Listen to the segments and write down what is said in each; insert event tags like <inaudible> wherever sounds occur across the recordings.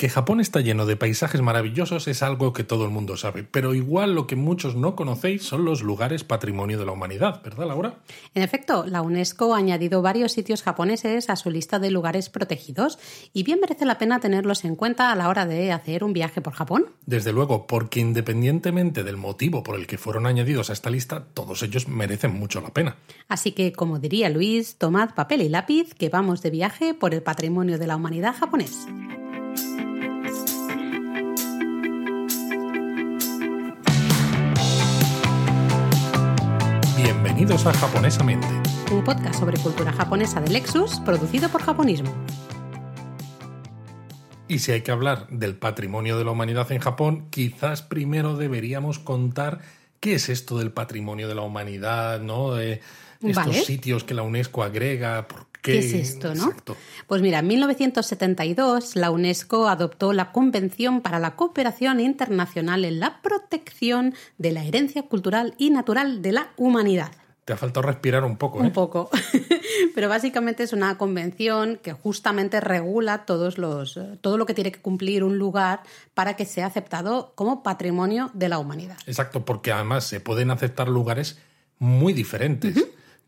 Que Japón está lleno de paisajes maravillosos es algo que todo el mundo sabe, pero igual lo que muchos no conocéis son los lugares patrimonio de la humanidad, ¿verdad, Laura? En efecto, la UNESCO ha añadido varios sitios japoneses a su lista de lugares protegidos y bien merece la pena tenerlos en cuenta a la hora de hacer un viaje por Japón. Desde luego, porque independientemente del motivo por el que fueron añadidos a esta lista, todos ellos merecen mucho la pena. Así que, como diría Luis, tomad papel y lápiz que vamos de viaje por el patrimonio de la humanidad japonés. Bienvenidos a Japonesamente, un podcast sobre cultura japonesa de Lexus producido por Japonismo. Y si hay que hablar del patrimonio de la humanidad en Japón, quizás primero deberíamos contar qué es esto del patrimonio de la humanidad, ¿no? De estos sitios que la UNESCO agrega, por ¿Qué, es esto, no? Pues mira, en 1972 la UNESCO adoptó la Convención para la Cooperación Internacional en la Protección de la Herencia Cultural y Natural de la Humanidad. Te ha faltado respirar un poco, ¿eh? Un poco. <laughs> Pero básicamente es una convención que justamente regula todos los, todo lo que tiene que cumplir un lugar para que sea aceptado como patrimonio de la humanidad. Exacto, porque además se pueden aceptar lugares muy diferentes.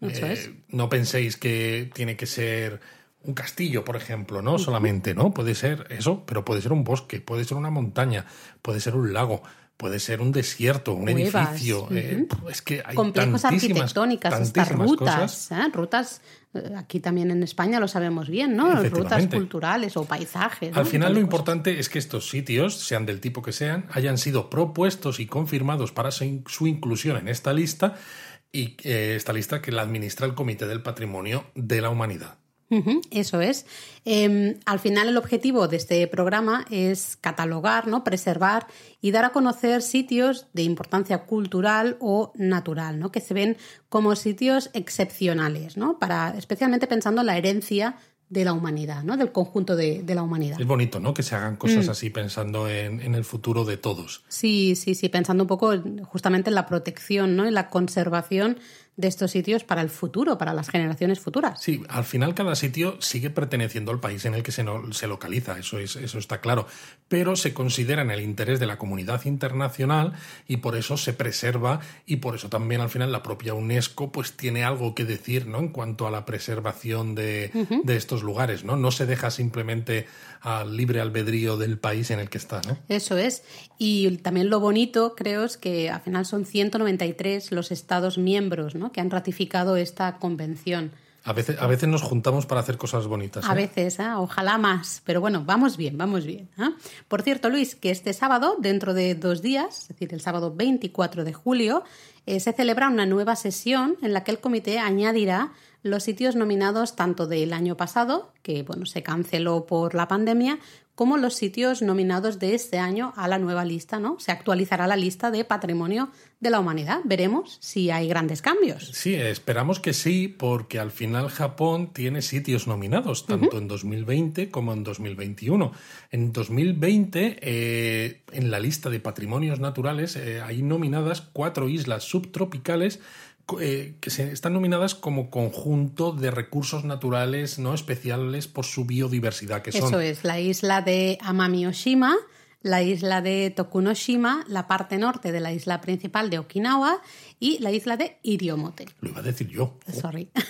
Eh, no penséis que tiene que ser un castillo, por ejemplo, ¿no? Solamente, ¿no? Puede ser eso, pero puede ser un bosque, puede ser una montaña, puede ser un lago, puede ser un desierto, un edificio. Eh, es que hay complejos arquitectónicas, estas rutas, ¿eh? rutas. Aquí también en España lo sabemos bien, ¿no? Rutas culturales o paisajes. Al final lo importante es que estos sitios, sean del tipo que sean, hayan sido propuestos y confirmados para su inclusión en esta lista y eh, esta lista que la administra el Comité del Patrimonio de la Humanidad. eso es. Em, al final el objetivo de este programa es catalogar, ¿no? preservar y dar a conocer sitios de importancia cultural o natural, ¿no? que se ven como sitios excepcionales, ¿no? para, especialmente pensando en la herencia de la humanidad, ¿no? Del conjunto de, la humanidad. Es bonito, ¿no? Que se hagan cosas mm. así pensando en, en, el futuro de todos. Sí, sí, sí, pensando un poco justamente en la protección, ¿no? En la conservación de estos sitios para el futuro, para las generaciones futuras. Sí, al final cada sitio sigue perteneciendo al país en el que se, se localiza, eso, es, eso está claro, pero se considera en el interés de la comunidad internacional y por eso se preserva y por eso también al final la propia UNESCO pues tiene algo que decir ¿no? en cuanto a la preservación de, de estos lugares, ¿no? No se deja simplemente al libre albedrío del país en el que está, ¿no? Eso es. Y también lo bonito, creo, es que al final son 193 los Estados miembros ¿no? Que han ratificado esta convención. A veces, a veces nos juntamos para hacer cosas bonitas. A ¿eh? veces, ¿eh? ojalá más. Pero bueno, vamos bien, vamos bien. ¿eh? Por cierto, Luis, que este sábado, dentro de dos días, es decir, el sábado 24 de julio, se celebra una nueva sesión en la que el comité añadirá los sitios nominados tanto del año pasado, que bueno, se canceló por la pandemia, como los sitios nominados de este año a la nueva lista, ¿no? Se actualizará la lista de patrimonio de la humanidad. Veremos si hay grandes cambios. Sí, esperamos que sí, porque al final Japón tiene sitios nominados, tanto en 2020 como en 2021. En 2020, eh, en la lista de patrimonios naturales, eh, hay nominadas cuatro islas subtropicales eh, que se, están nominadas como conjunto de recursos naturales no especiales por su biodiversidad, que son... Eso es, la isla de Amami-Oshima, la isla de Tokunoshima, la parte norte de la isla principal de Okinawa y la isla de Iriomote. Lo iba a decir yo. Sorry. <laughs>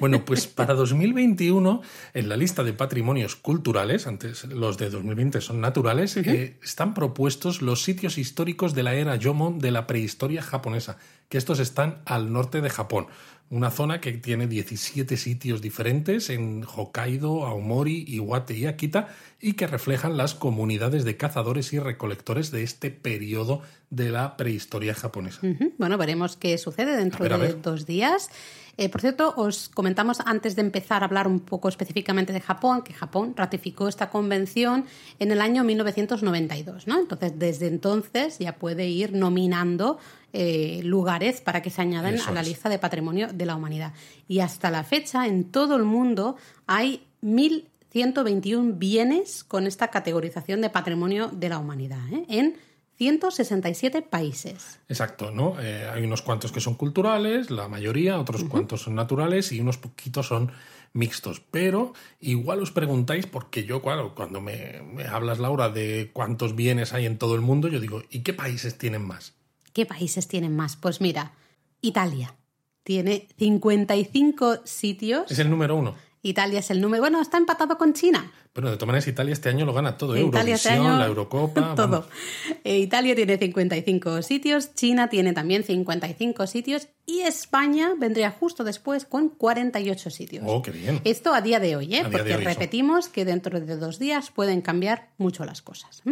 Bueno, pues para 2021, en la lista de patrimonios culturales, antes los de 2020 son naturales, eh, están propuestos los sitios históricos de la era Yomon de la prehistoria japonesa, que estos están al norte de Japón una zona que tiene 17 sitios diferentes en Hokkaido, Aomori, Iwate y Akita y que reflejan las comunidades de cazadores y recolectores de este periodo de la prehistoria japonesa. Bueno, veremos qué sucede dentro de dos días. Eh, por cierto, os comentamos antes de empezar a hablar un poco específicamente de Japón, que Japón ratificó esta convención en el año 1992, ¿no? Entonces, desde entonces ya puede ir nominando eh, lugares para que se añadan a la lista de patrimonio de la humanidad. Y hasta la fecha, en todo el mundo hay 1.121 bienes con esta categorización de patrimonio de la humanidad, ¿eh? en 167 países. Exacto, ¿no? Eh, hay unos cuantos que son culturales, la mayoría, otros cuantos son naturales y unos poquitos son mixtos. Pero igual os preguntáis, porque yo, claro, cuando me, me hablas, Laura, de cuántos bienes hay en todo el mundo, yo digo, ¿y qué países tienen más? ¿Qué países tienen más? Pues mira, Italia tiene 55 sitios. Es el número uno. Italia es el número. Bueno, está empatado con China. Bueno, de todas maneras, Italia este año lo gana todo. ¿eh? Italia este Eurovisión, la Eurocopa. <laughs> Todo. Eh, Italia tiene 55 sitios, China tiene también 55 sitios y España vendría justo después con 48 sitios. Oh, qué bien. Esto a día de hoy, ¿eh? porque repetimos que dentro de dos días pueden cambiar mucho las cosas.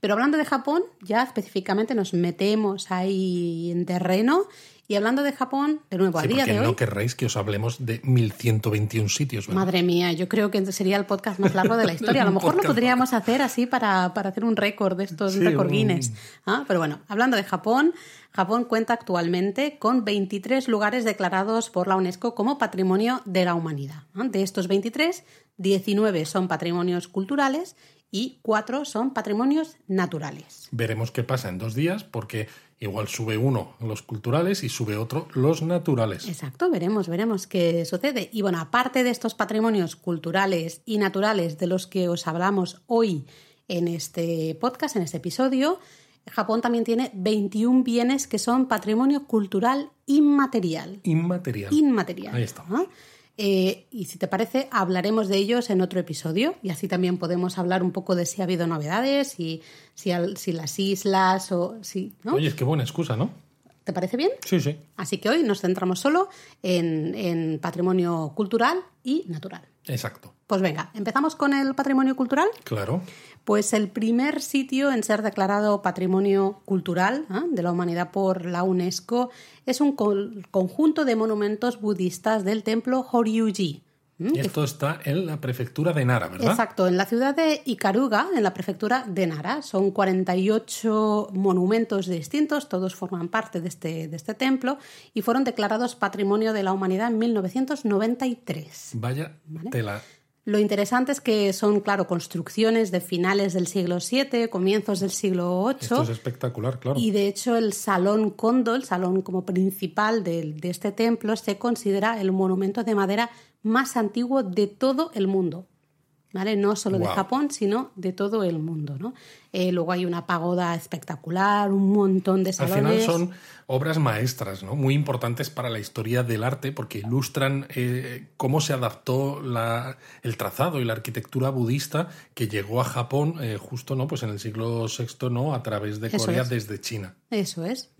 Pero hablando de Japón, ya específicamente nos metemos ahí en terreno y hablando de Japón, de nuevo, a día de hoy. No querréis que os hablemos de 1121 sitios, ¿verdad? Madre mía, yo creo que sería el podcast más largo de la <laughs> historia. A lo mejor lo podríamos hacer así para, para hacer un récord de estos sí, Guinness. ¿Ah? Pero bueno, hablando de Japón, Japón cuenta actualmente con 23 lugares declarados por la UNESCO como Patrimonio de la Humanidad. De estos 23, 19 son patrimonios culturales y 4 son patrimonios naturales. Veremos qué pasa en dos días porque Igual sube uno los culturales y sube otro los naturales. Exacto, veremos, veremos qué sucede. Y bueno, aparte de estos patrimonios culturales y naturales de los que os hablamos hoy en este podcast, en este episodio, Japón también tiene 21 bienes que son patrimonio cultural inmaterial. Inmaterial. Inmaterial. Ahí está. Eh, y si te parece, hablaremos de ellos en otro episodio y así también podemos hablar un poco de si ha habido novedades y si, si las islas o si. ¿no? Oye, es que buena excusa, ¿no? ¿Te parece bien? Sí, sí. Así que hoy nos centramos solo en, en patrimonio cultural y natural. Exacto. Pues venga, ¿empezamos con el patrimonio cultural? Claro. Pues el primer sitio en ser declarado Patrimonio Cultural ¿eh? de la Humanidad por la UNESCO es un conjunto de monumentos budistas del templo Horyuji. Y esto está en la prefectura de Nara, ¿verdad? Exacto, en la ciudad de Ikaruga, en la prefectura de Nara. Son 48 monumentos distintos, todos forman parte de este, de este templo y fueron declarados Patrimonio de la Humanidad en 1993. Vaya tela. Lo interesante es que son, claro, construcciones de finales del siglo VII, comienzos del siglo VIII. Esto es espectacular, claro. Y de hecho el Salón Kondo, el salón como principal de, de este templo, se considera el monumento de madera más antiguo de todo el mundo. ¿Vale? No solo de Japón, sino de todo el mundo, ¿no? Eh, luego hay una pagoda espectacular, un montón de salones. Al final son obras maestras, ¿no? Muy importantes para la historia del arte porque ilustran eh, cómo se adaptó la, el trazado y la arquitectura budista que llegó a Japón eh, justo, ¿no? Pues en el siglo VI, ¿no? A través de Corea desde China. Eso es.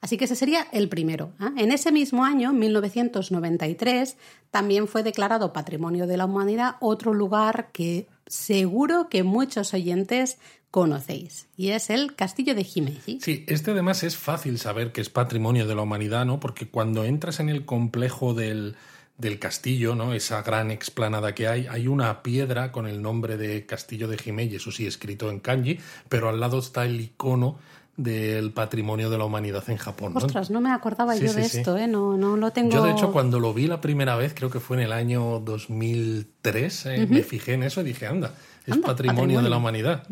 Así que ese sería el primero. ¿eh? En ese mismo año, 1993, también fue declarado Patrimonio de la Humanidad otro lugar que seguro que muchos oyentes conocéis, y es el Castillo de Himeji. Sí, este además es fácil saber que es Patrimonio de la Humanidad, ¿no? Porque cuando entras en el complejo del, del castillo, ¿no? Esa gran explanada que hay, hay una piedra con el nombre de Castillo de Himeji, eso sí, escrito en kanji, pero al lado está el icono del patrimonio de la humanidad en Japón. Ostras, no me acordaba yo de esto, ¿eh? no, no lo tengo. Yo, de hecho, cuando lo vi la primera vez, creo que fue en el año 2003, eh, me fijé en eso y dije, anda, es patrimonio, de la humanidad.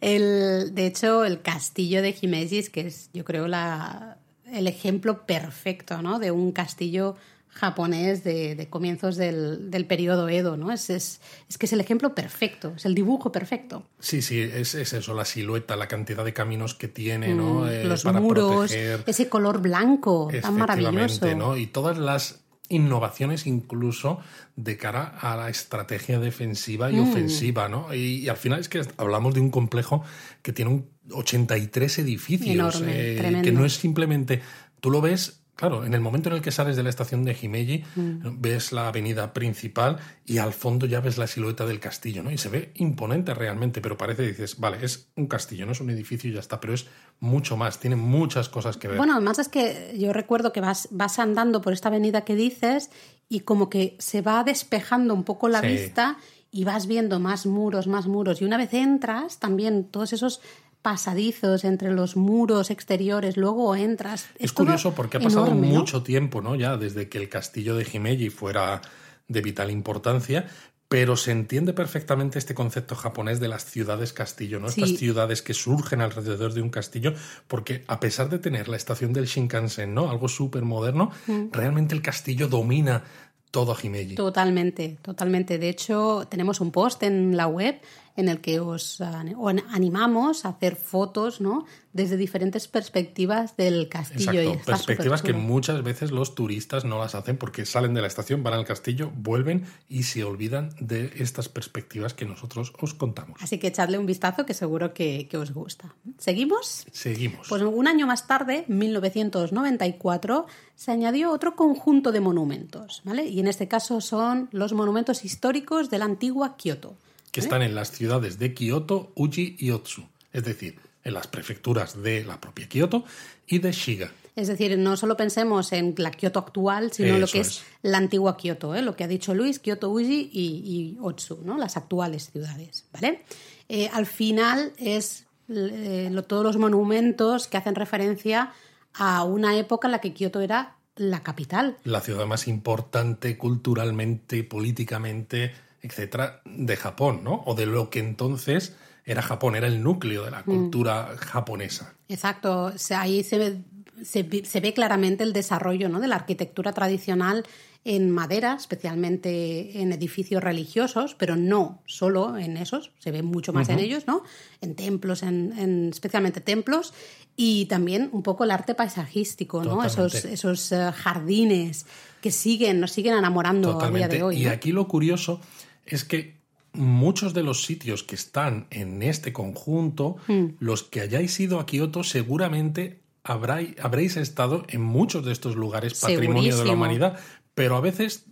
El, de hecho, el castillo de Himeji, que es, yo creo, la, el ejemplo perfecto ¿no? de un castillo japonés de, comienzos del, del, periodo Edo, ¿no? Es, es, es, que es el ejemplo perfecto, es el dibujo perfecto. Sí, sí, es, es eso, la silueta, la cantidad de caminos que tiene, ¿no? Mm, eh, los muros, ese color blanco tan maravilloso. ¿no? Y todas las innovaciones incluso de cara a la estrategia defensiva y mm. ofensiva, ¿no? Y, al final es que hablamos de un complejo que tiene un 83 edificios, eh, que no es simplemente, tú lo ves Claro, en el momento en el que sales de la estación de Himeji, mm. ves la avenida principal y al fondo ya ves la silueta del castillo, ¿no? Y se ve imponente realmente, pero parece, dices, vale, es un castillo, no es un edificio y ya está, pero es mucho más, tiene muchas cosas que ver. Bueno, además es que yo recuerdo que vas, vas andando por esta avenida que dices y como que se va despejando un poco la vista y vas viendo más muros, más muros. Y una vez entras, también todos esos pasadizos entre los muros exteriores, luego entras. Es, curioso porque ha pasado mucho tiempo, ¿no? Ya desde que el castillo de Himeji fuera de vital importancia, pero se entiende perfectamente este concepto japonés de las ciudades castillo, ¿no? Estas ciudades que surgen alrededor de un castillo, porque a pesar de tener la estación del Shinkansen, ¿no? Algo súper moderno, mm. realmente el castillo domina todo Himeji. Totalmente, totalmente. De hecho, tenemos un post en la web en el que os animamos a hacer fotos, ¿no? Desde diferentes perspectivas del castillo. Exacto, perspectivas que muchas veces los turistas no las hacen porque salen de la estación, van al castillo, vuelven y se olvidan de estas perspectivas que nosotros os contamos. Así que echadle un vistazo que seguro que, que os gusta. ¿Seguimos? Seguimos. Pues un año más tarde, 1994, se añadió otro conjunto de monumentos, ¿vale? Y en este caso son los monumentos históricos de la antigua Kioto que están en las ciudades de Kioto, Uji y Otsu, es decir, en las prefecturas de la propia Kioto y de Shiga. Es decir, no solo pensemos en la Kioto actual, sino lo que es, la antigua Kioto, ¿eh? lo que ha dicho Luis, Kioto, Uji y, Otsu, ¿no? las actuales ciudades. ¿vale? Eh, al final es eh, todos los monumentos que hacen referencia a una época en la que Kioto era la capital. La ciudad más importante culturalmente, políticamente, etcétera, de Japón, ¿no? O de lo que entonces era Japón, era el núcleo de la mm. cultura japonesa. Exacto, ahí se ve, se, ve claramente el desarrollo ¿no? de la arquitectura tradicional en madera, especialmente en edificios religiosos, pero no solo en esos, se ve mucho más en ellos, ¿no? En templos, en, especialmente templos, y también un poco el arte paisajístico, ¿no? Esos, esos eh, jardines que siguen, nos siguen enamorando a día de hoy. Y aquí lo curioso es que muchos de los sitios que están en este conjunto, hmm. los que hayáis ido a Kioto, seguramente habréis estado en muchos de estos lugares patrimonio de la humanidad, pero a veces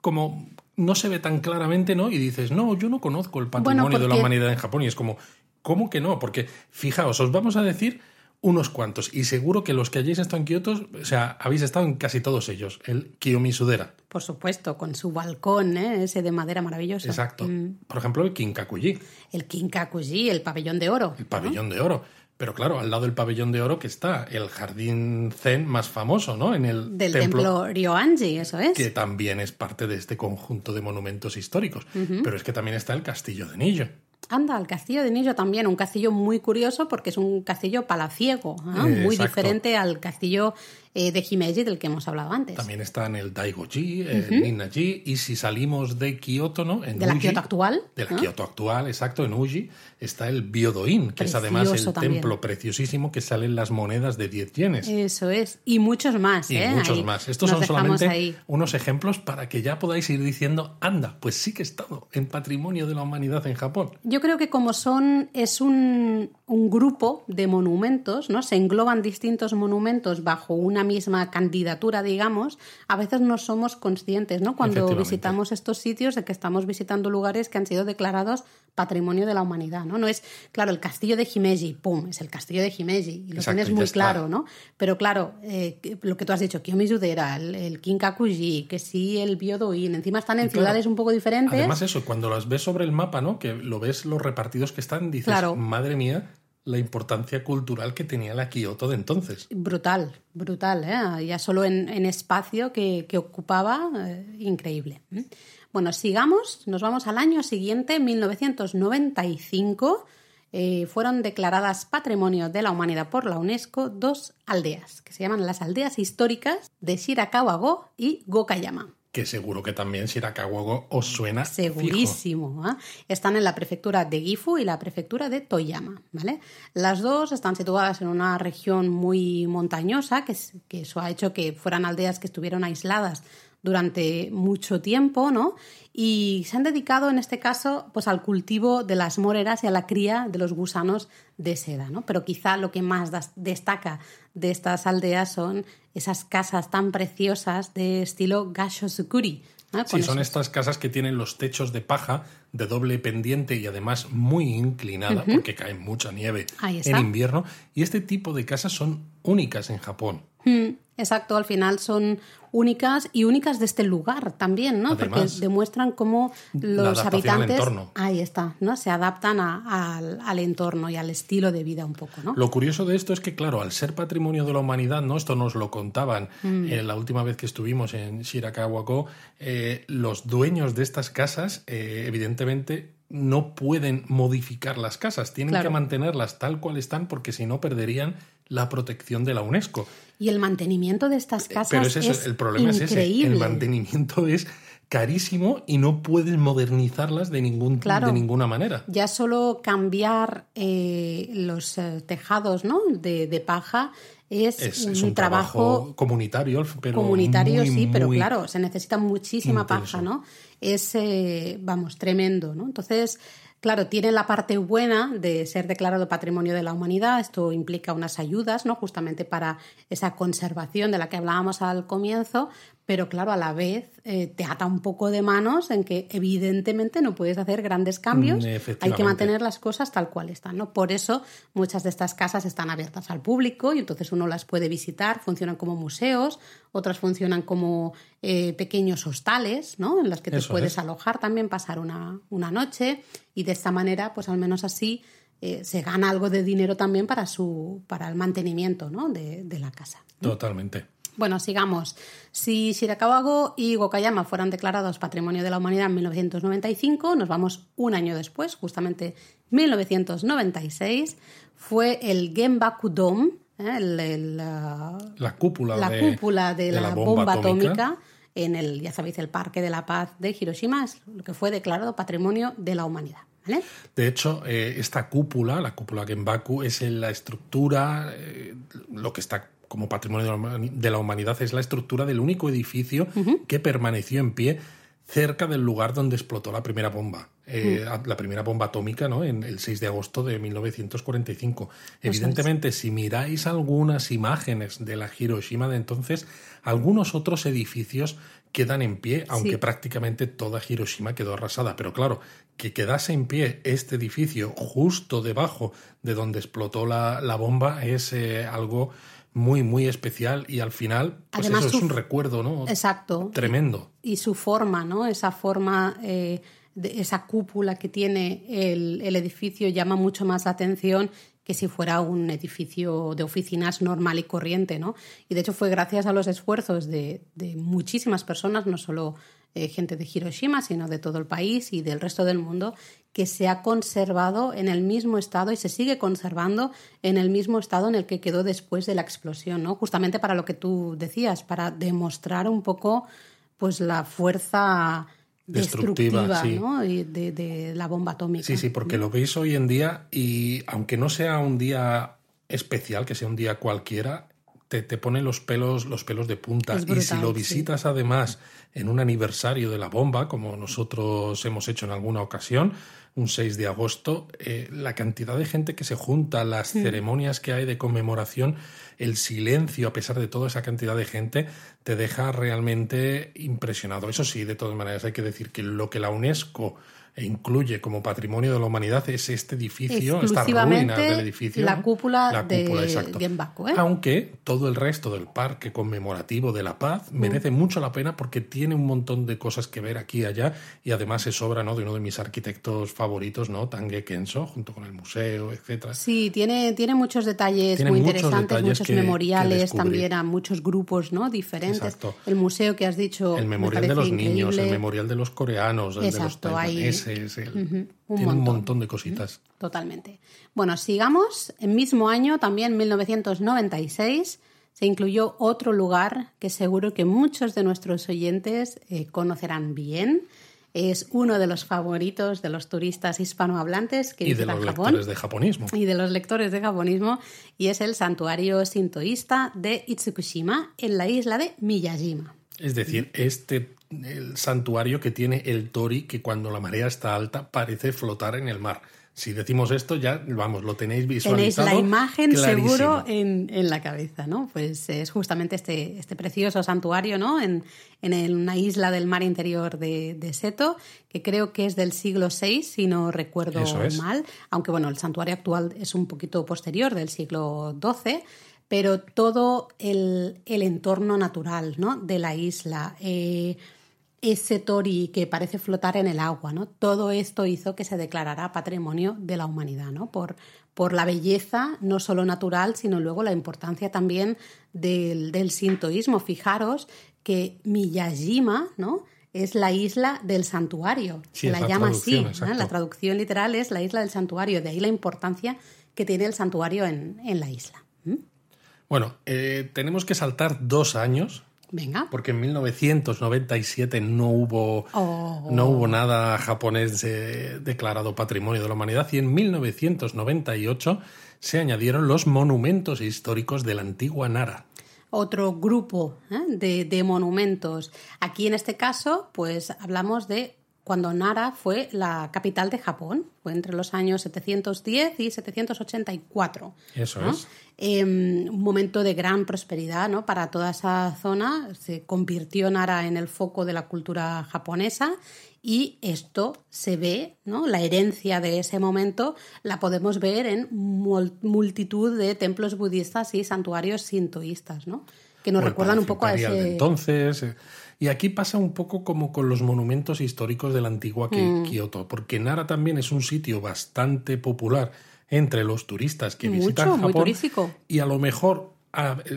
como no se ve tan claramente, ¿no? Y dices, no, yo no conozco el patrimonio de la humanidad en Japón. Y es como, ¿cómo que no? Porque, fijaos, os vamos a decir unos cuantos. Y seguro que los que hayáis estado en Kioto, o sea, habéis estado en casi todos ellos. El Kiyomisudera. Por supuesto, con su balcón, ¿eh? ese de madera maravilloso. Exacto. Mm. Por ejemplo, el Kinkakuji. El Kinkakuji, el pabellón de oro. El pabellón de oro. Pero claro, al lado del pabellón de oro que está el jardín zen más famoso, ¿no? En el del templo, Ryoanji, eso es. Que también es parte de este conjunto de monumentos históricos. Pero es que también está el castillo de Nillo. Anda, el castillo de Nillo también, un castillo muy curioso porque es un castillo palaciego, muy diferente al castillo eh, de Himeji del que hemos hablado antes. También está en el Daigoji, el Ninnaji, y si salimos de Kioto, ¿no? En de la Kioto actual. De la Kioto actual, exacto, en Uji, está el Byodoin, que es además el templo preciosísimo que salen las monedas de 10 yenes. Eso es, y muchos más. Y ¿eh? muchos más. Estos son solamente unos ejemplos para que ya podáis ir diciendo, anda, pues sí que he estado en patrimonio de la humanidad en Japón. Yo creo que como son, es un, un grupo de monumentos, ¿no? Se engloban distintos monumentos bajo una misma candidatura, digamos, a veces no somos conscientes, ¿no? Cuando visitamos estos sitios de que estamos visitando lugares que han sido declarados patrimonio de la humanidad, ¿no? No es, claro, el castillo de Himeji, pum, es el castillo de Himeji, y lo tienes muy claro, ¿no? Pero claro, eh, lo que tú has dicho, Kiyomizudera, el, el Kinkakuji, que sí, el Byodoin, encima están en ciudades un poco diferentes. Además eso, cuando las ves sobre el mapa, ¿no? Que lo ves los repartidos que están, dices, madre mía, la importancia cultural que tenía la Kioto de entonces. Brutal, brutal, ¿eh? ya solo en, espacio que, ocupaba, eh, increíble. Bueno, sigamos, nos vamos al año siguiente, 1995. Eh, fueron declaradas Patrimonio de la Humanidad por la UNESCO dos aldeas, que se llaman las aldeas históricas de Shirakawa-go y Gokayama que seguro que también Shirakawa os suena. Segurísimo. ¿eh? Están en la prefectura de Gifu y la prefectura de Toyama. ¿vale? Las dos están situadas en una región muy montañosa, que, que eso ha hecho que fueran aldeas que estuvieron aisladas durante mucho tiempo, ¿no? Y se han dedicado en este caso pues al cultivo de las moreras y a la cría de los gusanos de seda, ¿no? Pero quizá lo que más destaca de estas aldeas son esas casas tan preciosas de estilo Gashosukuri. ¿no? Sí, son estas casas que tienen los techos de paja de doble pendiente y además muy inclinada porque cae mucha nieve en invierno y este tipo de casas son únicas en Japón. Mm, exacto, al final son únicas y únicas de este lugar también, ¿no? Porque demuestran cómo los habitantes ahí está, ¿no? Se adaptan al, entorno y al estilo de vida un poco, ¿no? Lo curioso de esto es que, claro, al ser patrimonio de la humanidad, ¿no? Esto nos lo contaban mm. eh, la última vez que estuvimos en Shirakawa-go, eh, los dueños de estas casas, eh, evidentemente no pueden modificar las casas, tienen que mantenerlas tal cual están porque si no perderían la protección de la UNESCO. Y el mantenimiento de estas casas Pero es el problema es ese, el mantenimiento es carísimo y no puedes modernizarlas de, ningún, de ninguna manera. Ya solo cambiar eh, los eh, tejados ¿no? de, paja es, un, trabajo, comunitario, pero comunitario sí, pero claro, se necesita muchísima paja, ¿no? Es, eh, vamos, tremendo, ¿no? Entonces, Claro, tiene la parte buena de ser declarado Patrimonio de la Humanidad. Esto implica unas ayudas, ¿no? Justamente para esa conservación de la que hablábamos al comienzo, pero claro, a la vez eh, te ata un poco de manos en que evidentemente no puedes hacer grandes cambios, hay que mantener las cosas tal cual están, ¿no? Por eso muchas de estas casas están abiertas al público y entonces uno las puede visitar, funcionan como museos, otras funcionan como eh, pequeños hostales, ¿no? En las que te puedes alojar también, pasar una, una, noche y de esta manera, pues al menos así eh, se gana algo de dinero también para, su, para el mantenimiento ¿no? de, de la casa. Totalmente. Bueno, sigamos. Si Shirakawago y Gokayama fueran declarados Patrimonio de la Humanidad en 1995, nos vamos un año después, justamente 1996, fue el Genbaku Dome, ¿eh? la cúpula, la de, cúpula de, la, bomba, atómica. en el, ya sabéis, el Parque de la Paz de Hiroshima, es lo que fue declarado Patrimonio de la Humanidad. De hecho, eh, esta cúpula, la cúpula Genbaku, es la estructura, eh, lo que está como patrimonio de la humanidad es la estructura del único edificio que permaneció en pie cerca del lugar donde explotó la primera bomba, eh, la primera bomba atómica, ¿no? En el 6 de agosto de 1945. Evidentemente, si miráis algunas imágenes de la Hiroshima de entonces, algunos otros edificios quedan en pie, aunque prácticamente toda Hiroshima quedó arrasada. Pero claro, que quedase en pie este edificio justo debajo de donde explotó la, bomba es eh, algo muy, muy especial y al final, pues eso es un recuerdo, ¿no? Exacto. Tremendo. Y, su forma, ¿no? Esa forma, eh, de esa cúpula que tiene el, edificio llama mucho más la atención que si fuera un edificio de oficinas normal y corriente, ¿no? Y de hecho fue gracias a los esfuerzos de, de muchísimas personas, no solo eh, gente de Hiroshima, sino de todo el país y del resto del mundo, que se ha conservado en el mismo estado y se sigue conservando en el mismo estado en el que quedó después de la explosión, ¿no? Justamente para lo que tú decías, para demostrar un poco pues la fuerza destructiva, de, la bomba atómica. Sí, sí, porque lo veis hoy en día y aunque no sea un día especial, que sea un día cualquiera, te, te pone los pelos, los pelos de punta. y si lo visitas además en un aniversario de la bomba, como nosotros hemos hecho en alguna ocasión, un 6 de agosto, eh, la cantidad de gente que se junta, las ceremonias que hay de conmemoración, el silencio, a pesar de toda esa cantidad de gente, te deja realmente impresionado. Eso sí, de todas maneras, hay que decir que lo que la UNESCO e incluye como patrimonio de la humanidad es este edificio, esta ruina del edificio. La cúpula, de Genbaku. ¿eh? Aunque todo el resto del parque conmemorativo de la paz mm. merece mucho la pena porque tiene un montón de cosas que ver aquí y allá y además es obra ¿no? de uno de mis arquitectos favoritos, ¿no? Tange Kenso, junto con el museo, etcétera. Sí, tiene, tiene muchos detalles muy interesantes, muchos memoriales también a muchos grupos ¿no? diferentes. El museo que has dicho. El memorial de los niños, el memorial de los coreanos, el de los tiene un montón de cositas. Totalmente. Bueno, sigamos. En mismo año, también 1996, se incluyó otro lugar que seguro que muchos de nuestros oyentes eh, conocerán bien. Es uno de los favoritos de los turistas hispanohablantes que y de los lectores de japonismo. Y de los lectores de japonismo. Y es el santuario sintoísta de Itsukushima en la isla de Miyajima. Es decir, este el santuario que tiene el tori que cuando la marea está alta parece flotar en el mar. Si decimos esto, ya, vamos, lo tenéis visualizado. Tenéis la imagen seguro en, la cabeza, ¿no? Pues es justamente este, este precioso santuario, ¿no? En, en una isla del mar interior de, Seto, que creo que es del siglo VI, si no recuerdo mal. Aunque, bueno, el santuario actual es un poquito posterior, del siglo XII pero todo el, entorno natural ¿no? de la isla, eh, ese tori que parece flotar en el agua, ¿no? Todo esto hizo que se declarara patrimonio de la humanidad, ¿no? Por, por la belleza, no solo natural, sino luego la importancia también del, del sintoísmo. Fijaros que Miyajima, ¿no? es la isla del santuario. Se la, llama así. La traducción literal es la isla del santuario. De ahí la importancia que tiene el santuario en, la isla. Bueno, eh, tenemos que saltar dos años. Venga. Porque en 1997 no hubo, oh. no hubo nada japonés declarado Patrimonio de la Humanidad y en 1998 se añadieron los monumentos históricos de la antigua Nara otro grupo ¿eh? de, monumentos. Aquí en este caso, pues hablamos de cuando Nara fue la capital de Japón, fue entre los años 710 y 784. Eso es. Em, un momento de gran prosperidad ¿no? para toda esa zona. Se convirtió Nara en el foco de la cultura japonesa y esto se ve, ¿no? La herencia de ese momento la podemos ver en multitud de templos budistas y santuarios sintoístas, ¿no? Que nos recuerdan un poco a ese... entonces... Eh, y aquí pasa un poco como con los monumentos históricos de la antigua mm. Kioto, porque Nara también es un sitio bastante popular entre los turistas que visitan Japón. Y a lo mejor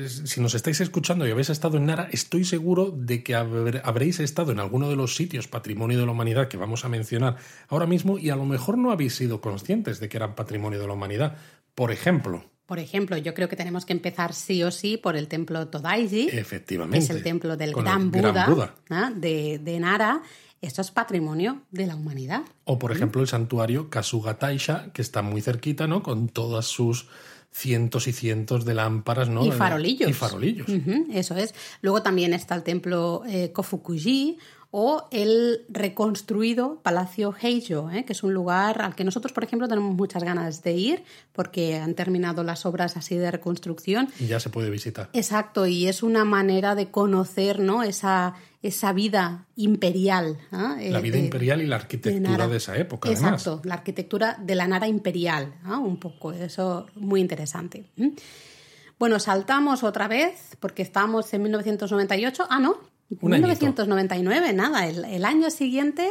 si nos estáis escuchando y habéis estado en Nara, estoy seguro de que habréis estado en alguno de los sitios patrimonio de la humanidad que vamos a mencionar ahora mismo y a lo mejor no habéis sido conscientes de que eran patrimonio de la humanidad. Por ejemplo. Por ejemplo, yo creo que tenemos que empezar sí o sí por el templo Todaiji. Efectivamente. Que es el templo del gran Buda, de, de Nara. Esto es patrimonio de la humanidad. O, por ejemplo, el santuario Kasuga Taisha, que está muy cerquita, ¿no? Con todas sus cientos y cientos de lámparas, ¿no? Y farolillos. Y farolillos. eso es. Luego también está el templo eh, Kofukuji o el reconstruido Palacio Heijo, ¿eh? que es un lugar al que nosotros, por ejemplo, tenemos muchas ganas de ir porque han terminado las obras así de reconstrucción. Y ya se puede visitar. Exacto, y es una manera de conocer ¿no? esa, esa vida imperial. La eh, vida imperial y la arquitectura de, esa época. Exacto, la arquitectura de la Nara imperial, un poco, eso muy interesante. Bueno, saltamos otra vez porque estamos en 1998. Ah, no, 1999, nada, el, año siguiente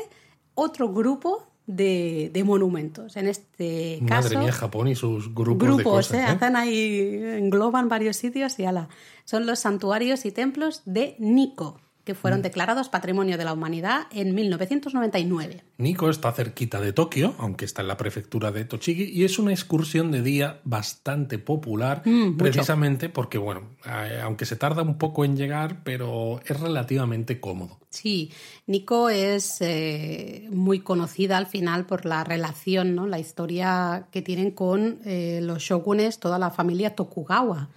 otro grupo de, monumentos. En este caso. Madre mía, Japón y sus grupos. Grupos, de ¿eh? ¿eh? Hacen ahí, engloban varios sitios y ala. Son los santuarios y templos de Nikko que fueron mm. declarados Patrimonio de la Humanidad en 1999. Nikko está cerquita de Tokio, aunque está en la prefectura de Tochigi, y es una excursión de día bastante popular, mm, precisamente porque, bueno, eh, aunque se tarda un poco en llegar, pero es relativamente cómodo. Sí, Nikko es eh, muy conocida al final por la relación, ¿no? la historia que tienen con eh, los shogunes, toda la familia Tokugawa.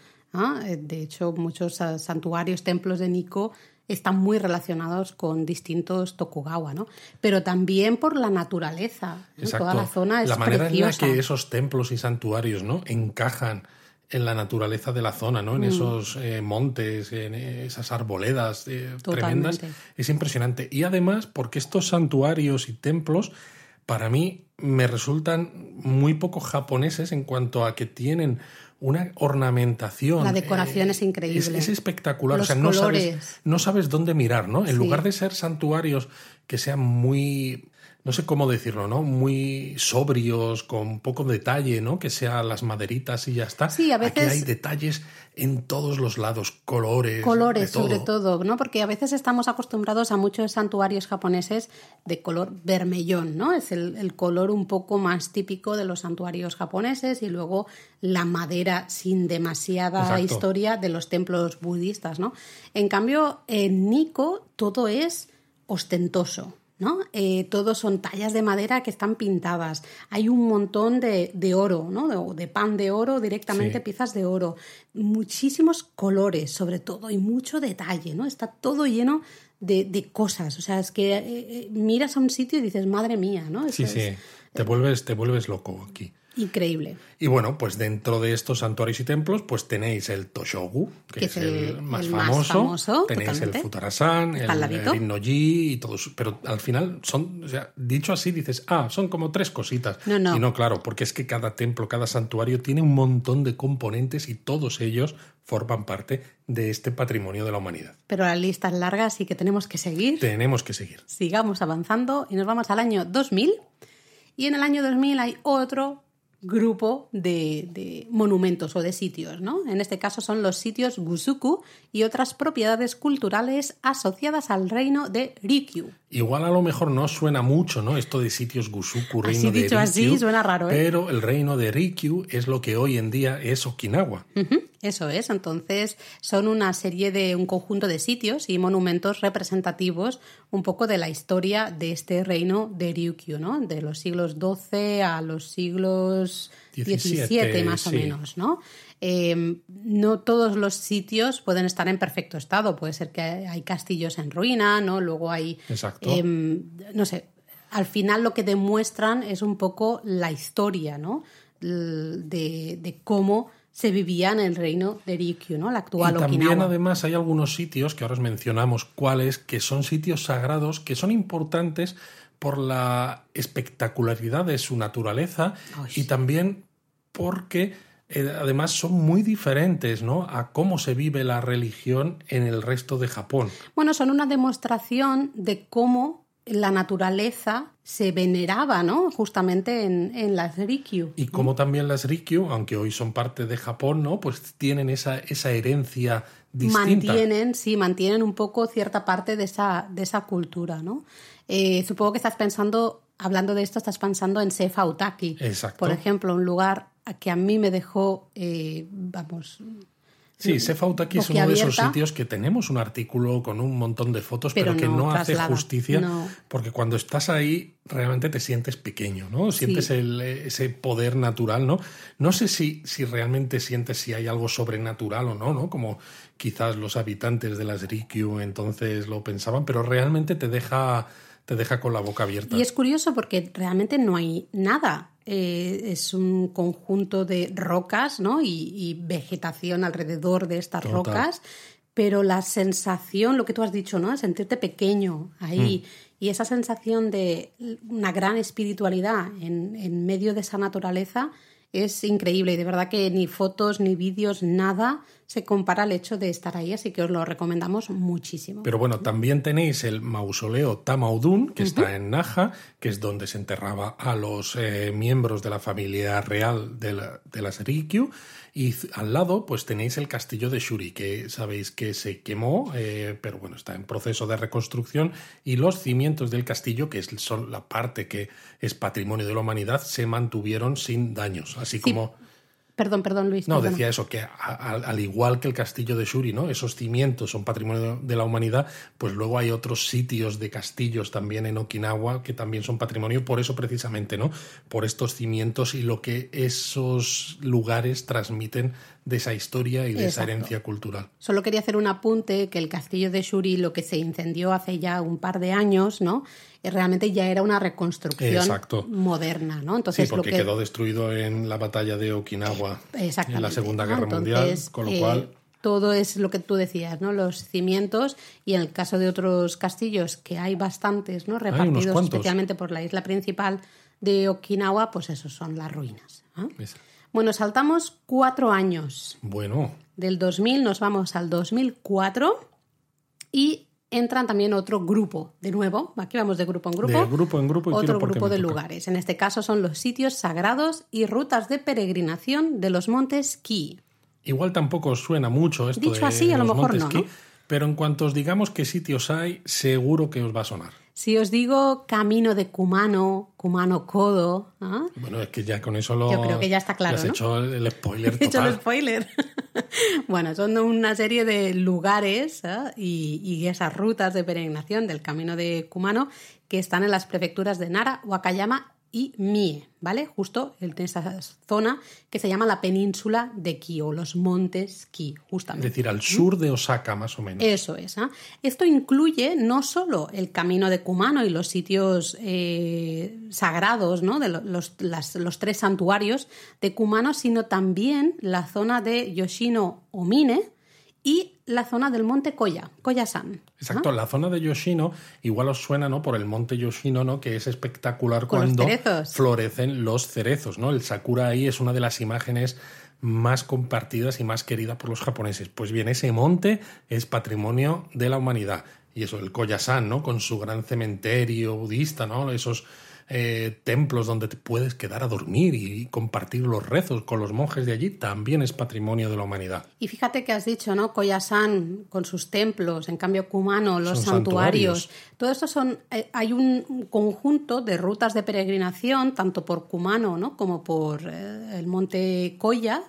De hecho, muchos santuarios, templos de Nikko están muy relacionados con distintos Tokugawa, ¿no? Pero también por la naturaleza. Toda la zona es La manera en la que esos templos y santuarios, ¿no? Encajan en la naturaleza de la zona, ¿no? En mm. esos eh, montes, en esas arboledas eh, tremendas. Es impresionante. Y además, porque estos santuarios y templos, para mí, me resultan muy poco japoneses en cuanto a que tienen una ornamentación. La decoración es increíble. Es, espectacular. o sea, no sabes, no sabes dónde mirar, ¿no? En lugar de ser santuarios que sean muy no sé cómo decirlo, ¿no? Muy sobrios, con poco detalle, ¿no? Que sean las maderitas y ya está. Sí, a veces. Aquí hay detalles en todos los lados, colores. Colores, sobre todo, ¿no? Porque a veces estamos acostumbrados a muchos santuarios japoneses de color vermellón, ¿no? Es el, color un poco más típico de los santuarios japoneses y luego la madera sin demasiada historia de los templos budistas, ¿no? En cambio, en Nikko todo es ostentoso. ¿No? Eh, todos son tallas de madera que están pintadas. Hay un montón de, oro, ¿no? De, pan de oro, directamente piezas de oro. Muchísimos colores, sobre todo, y mucho detalle, ¿no? Está todo lleno de, cosas. O sea, es que eh, eh, miras a un sitio y dices, madre mía, ¿no? sí, sí. te, vuelves, te vuelves loco aquí. Increíble. Y bueno, pues dentro de estos santuarios y templos, pues tenéis el Toshogu, que, es, el, más, famoso. Tenéis el Futarasan, el, el Innoji y todos. Pero al final son, o sea, dicho así, dices, ah, son como tres cositas. No, no. Y no, claro, porque es que cada templo, cada santuario tiene un montón de componentes y todos ellos forman parte de este patrimonio de la humanidad. Pero la lista es larga, así que tenemos que seguir. Tenemos que seguir. Sigamos avanzando y nos vamos al año 2000. Y en el año 2000 hay otro grupo de, monumentos o de sitios, ¿no? En este caso son los sitios Gusuku y otras propiedades culturales asociadas al reino de Rikyu. Igual a lo mejor no suena mucho, ¿no? Esto de sitios Gusuku, reino así de dicho así suena raro, ¿eh? Pero el reino de Rikyu es lo que hoy en día es Okinawa. Eso es, entonces son una serie de un conjunto de sitios y monumentos representativos un poco de la historia de este reino de Ryukyu, ¿no? De los siglos XII a los siglos XVII más o menos, ¿no? Em, no todos los sitios pueden estar en perfecto estado. Puede ser que hay castillos en ruina, ¿no? Luego hay. Exacto. Em, no sé. Al final lo que demuestran es un poco la historia, ¿no? De, de cómo se vivía en el reino de Rikyu, ¿no? La actual y también, además, hay algunos sitios, que ahora os mencionamos cuáles, que son sitios sagrados, que son importantes por la espectacularidad de su naturaleza y también porque eh, además son muy diferentes ¿no? a cómo se vive la religión en el resto de Japón. Bueno, son una demostración de cómo la naturaleza se veneraba, ¿no? Justamente en, las Rikyu. Y como también las Rikyu, aunque hoy son parte de Japón, ¿no? Pues tienen esa, esa herencia distinta. Mantienen, sí, mantienen un poco cierta parte de esa, de esa cultura, ¿no? Eh, supongo que estás pensando, hablando de esto, estás pensando en Sefa Utaki. Exacto. Por ejemplo, un lugar que a mí me dejó, eh, vamos, Sí, Sefautaki es uno de esos sitios que tenemos un artículo con un montón de fotos, pero, que no, hace justicia, porque cuando estás ahí realmente te sientes pequeño, ¿no? Sientes ese poder natural, ¿no? No sé si, si realmente sientes si hay algo sobrenatural o no, ¿no? Como quizás los habitantes de las Rikyu entonces lo pensaban, pero realmente te deja, te deja con la boca abierta. Y es curioso porque realmente no hay nada eh, es un conjunto de rocas ¿no? y, vegetación alrededor de estas rocas, pero la sensación, lo que tú has dicho, ¿no? sentirte pequeño ahí mm. y esa sensación de una gran espiritualidad en, en medio de esa naturaleza es increíble y de verdad que ni fotos ni vídeos, nada se compara al hecho de estar ahí, así que os lo recomendamos muchísimo. Pero bueno, también tenéis el mausoleo Tamaudun, que está en Naja, que es donde se enterraba a los eh, miembros de la familia real de, la, de las Rikyu, y al lado, pues tenéis el castillo de Shuri, que sabéis que se quemó, eh, pero bueno, está en proceso de reconstrucción. Y los cimientos del castillo, que son la parte que es patrimonio de la humanidad, se mantuvieron sin daños. Así como Perdón, perdón, Luis. No, decía eso, que al igual que el castillo de Shuri, ¿no? Esos cimientos son patrimonio de la humanidad, pues luego hay otros sitios de castillos también en Okinawa que también son patrimonio, por eso precisamente, ¿no? Por estos cimientos y lo que esos lugares transmiten de esa historia y de esa herencia cultural. Solo quería hacer un apunte que el castillo de Shuri, lo que se incendió hace ya un par de años, ¿no? Eh, realmente ya era una reconstrucción moderna, ¿no? Entonces, sí, porque quedó destruido en la batalla de Okinawa en la Segunda Guerra Mundial, con lo eh, cual todo es lo que tú decías, ¿no? Los cimientos y en el caso de otros castillos que hay bastantes, ¿no? Repartidos especialmente por la isla principal de Okinawa, pues esos son las ruinas. Bueno, saltamos cuatro años. Bueno. Del 2000 nos vamos al 2004 y entran también otro grupo, de nuevo, aquí vamos de grupo en grupo. De grupo en grupo. Y otro grupo de lugares. En este caso son los sitios sagrados y rutas de peregrinación de los montes Ki. Igual tampoco suena mucho esto Dicho así, a lo mejor no, pero en cuanto os digamos qué sitios hay, seguro que os va a sonar. Si os digo camino de Kumano, Kumano Kodo. ¿ah? Bueno, es que ya con eso lo. Yo creo que ya está claro. Has hecho el spoiler. Total. <laughs> He hecho el spoiler. <laughs> bueno, son una serie de lugares ¿ah? y, y, esas rutas de peregrinación del camino de Kumano que están en las prefecturas de Nara, Wakayama y Mie, ¿vale? Justo en esa zona que se llama la península de Ki o los montes Ki, justamente. Es decir, al sur de Osaka, más o menos. Eso es. ¿ah? Esto incluye no solo el camino de Kumano y los sitios eh, sagrados, ¿no? De los, los tres santuarios de Kumano, sino también la zona de Yoshino Omine, y la zona del monte Koya, Koya-san. Exacto, la zona de Yoshino igual os suena, ¿no? Por el monte Yoshino, ¿no? Que es espectacular cuando florecen los cerezos, ¿no? El sakura ahí es una de las imágenes más compartidas y más queridas por los japoneses. Pues bien, ese monte es patrimonio de la humanidad. Y eso, el Koyasan, ¿no? Con su gran cementerio budista, ¿no? Esos eh, templos donde te puedes quedar a dormir y compartir los rezos con los monjes de allí, también es patrimonio de la humanidad. Y fíjate que has dicho, ¿no? Koyasan con sus templos, en cambio Kumano, los santuarios. Todo esto son, eh, hay un conjunto de rutas de peregrinación, tanto por Kumano, ¿no? Como por eh, el monte Koya,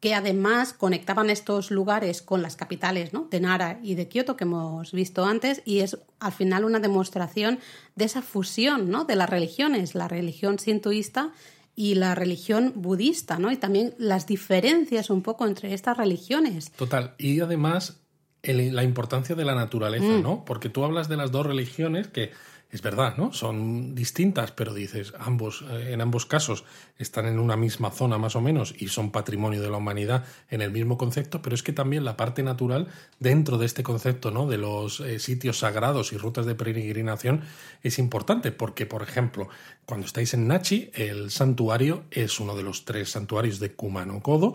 que además conectaban estos lugares con las capitales ¿no? de Nara y de Kioto que hemos visto antes y es al final una demostración de esa fusión ¿no? de las religiones, la religión sintoísta y la religión budista, ¿no? Y también las diferencias un poco entre estas religiones. Total. Y además la importancia de la naturaleza, mm. ¿no? Porque tú hablas de las dos religiones que es verdad, ¿no? Son distintas, pero dices, ambos, eh, en ambos casos están en una misma zona más o menos y son patrimonio de la humanidad en el mismo concepto, pero es que también la parte natural dentro de este concepto, ¿no? De los eh, sitios sagrados y rutas de peregrinación es importante, porque, por ejemplo, cuando estáis en Nachi, el santuario es uno de los tres santuarios de Kumano Kodo,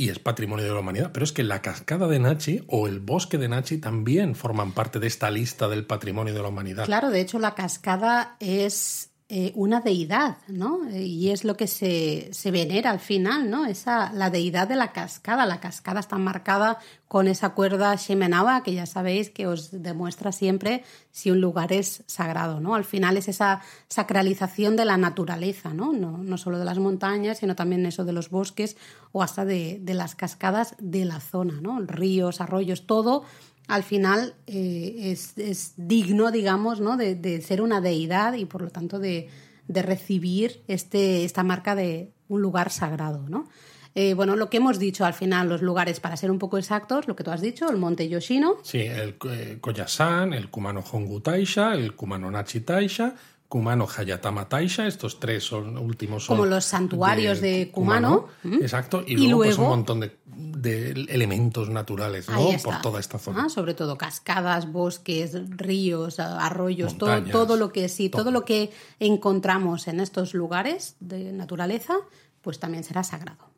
y es patrimonio de la humanidad. Pero es que la cascada de Nachi o el bosque de Nachi también forman parte de esta lista del patrimonio de la humanidad. Claro, de hecho la cascada es eh, una deidad, ¿no? Y es lo que se, se, venera al final, ¿no? Esa, la deidad de la cascada. La cascada está marcada con esa cuerda Shemenawa, que ya sabéis que os demuestra siempre si un lugar es sagrado, ¿no? Al final es esa sacralización de la naturaleza, ¿no? No, no solo de las montañas, sino también eso de los bosques o hasta de, de las cascadas de la zona, ¿no? Ríos, arroyos, todo al final eh, es, digno, digamos, ¿no? De, ser una deidad y por lo tanto de, recibir este, esta marca de un lugar sagrado, ¿no? Eh, bueno, lo que hemos dicho al final, los lugares, para ser un poco exactos, lo que tú has dicho, el monte Yoshino. Sí, el eh, Koyasan, el Kumano Hongu Taisha, el Kumano Nachi Taisha, Kumano Hayatama Taisha, estos tres son últimos Como los santuarios de, Kumano. Exacto, y, luego, pues, un montón de, elementos naturales ¿no? por toda esta zona. Ah, sobre todo cascadas, bosques, ríos, arroyos, todo, todo lo que sí, todo. lo que encontramos en estos lugares de naturaleza, pues también será sagrado.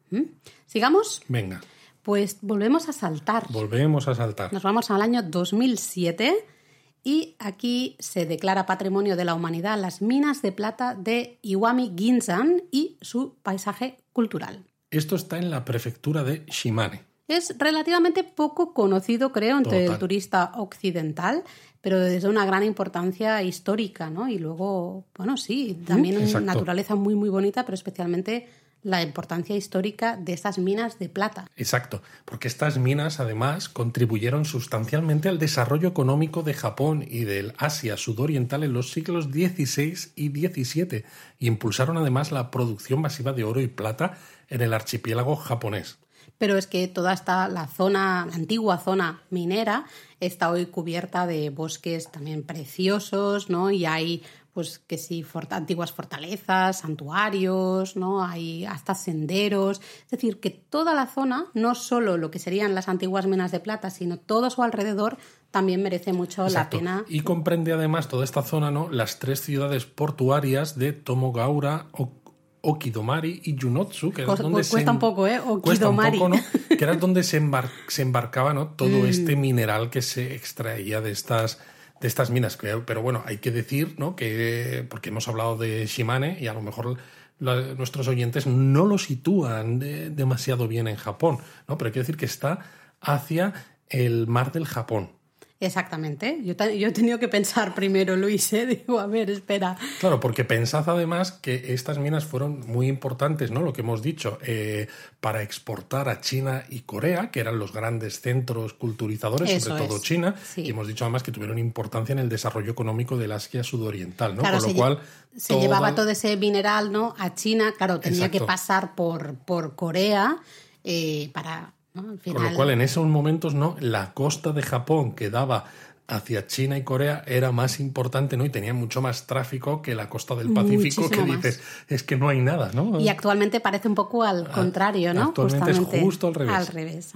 ¿Sigamos? Venga. Pues volvemos a saltar. Volvemos a saltar. Nos vamos al año 2007 y aquí se declara Patrimonio de la Humanidad las minas de plata de Iwami Ginzan y su paisaje cultural. Esto está en la prefectura de Shimane. Es relativamente poco conocido, creo, entre el turista occidental, pero desde una gran importancia histórica, ¿no? Y luego, bueno, sí, también una naturaleza muy, muy bonita, pero especialmente la importancia histórica de estas minas de plata. Exacto, porque estas minas además contribuyeron sustancialmente al desarrollo económico de Japón y del Asia sudoriental en los siglos XVI y XVII y impulsaron además la producción masiva de oro y plata en el archipiélago japonés. Pero es que toda esta, la zona, la antigua zona minera, está hoy cubierta de bosques también preciosos, ¿no? Y hay pues que sí, antiguas fortalezas, santuarios, ¿no? Hay hasta senderos. Es decir, que toda la zona, no solo lo que serían las antiguas minas de plata, sino todo su alrededor, también merece mucho la pena. Y comprende además toda esta zona, ¿no? Las tres ciudades portuarias de Tomogaura, Okidomari y Junotsu, que donde cuesta un poco, ¿eh? Okidomari. ¿no? Que era donde se, embarcaba ¿no? todo <laughs> mm. este mineral que se extraía de estas de estas minas. Pero bueno, hay que decir, ¿no? Que, porque hemos hablado de Shimane y a lo mejor nuestros oyentes no lo sitúan demasiado bien en Japón, ¿no? Pero hay que decir que está hacia el mar del Japón. Exactamente. Yo, yo, he tenido que pensar <laughs> primero, Luis, ¿eh? digo, a ver, espera. Claro, porque pensad además que estas minas fueron muy importantes, ¿no? Lo que hemos dicho, eh, para exportar a China y Corea, que eran los grandes centros culturizadores, sobre todo China, y hemos dicho además que tuvieron importancia en el desarrollo económico del Asia sudoriental, ¿no? Con lo cual... Se llevaba todo ese mineral, ¿no? A China, claro, tenía que pasar por, por Corea eh, para con lo cual, en esos momentos, ¿no? La costa de Japón que daba hacia China y Corea era más importante, ¿no? Y tenía mucho más tráfico que la costa del Pacífico, que dices, es que no hay nada, ¿no? Y actualmente parece un poco al ah, contrario, ¿no? Actualmente es justo al revés. Al revés,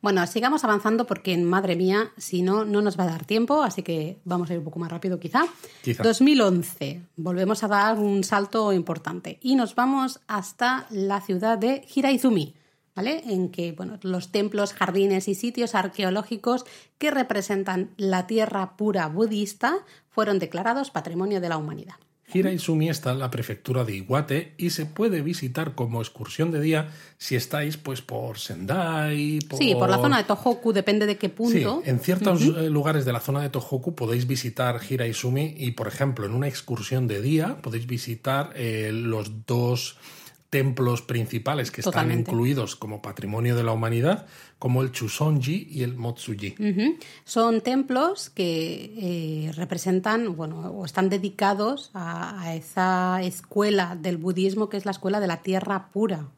Bueno, sigamos avanzando porque, madre mía, si no, no nos va a dar tiempo, así que vamos a ir un poco más rápido quizá. quizá. 2011, volvemos a dar un salto importante y nos vamos hasta la ciudad de Hiraizumi ¿vale? En que bueno, los templos, jardines y sitios arqueológicos que representan la tierra pura budista fueron declarados Patrimonio de la Humanidad. Hiraizumi está en la prefectura de Iwate y se puede visitar como excursión de día si estáis pues por Sendai. Sí, por la zona de Tohoku, depende de qué punto. Sí, en ciertos lugares de la zona de Tohoku podéis visitar Hiraizumi y, por ejemplo, en una excursión de día podéis visitar eh, los dos templos principales que están incluidos como patrimonio de la humanidad, como el Chusonji y el Motsuji. Son templos que eh, representan, bueno, o están dedicados a, esa escuela del budismo que es la escuela de la tierra pura.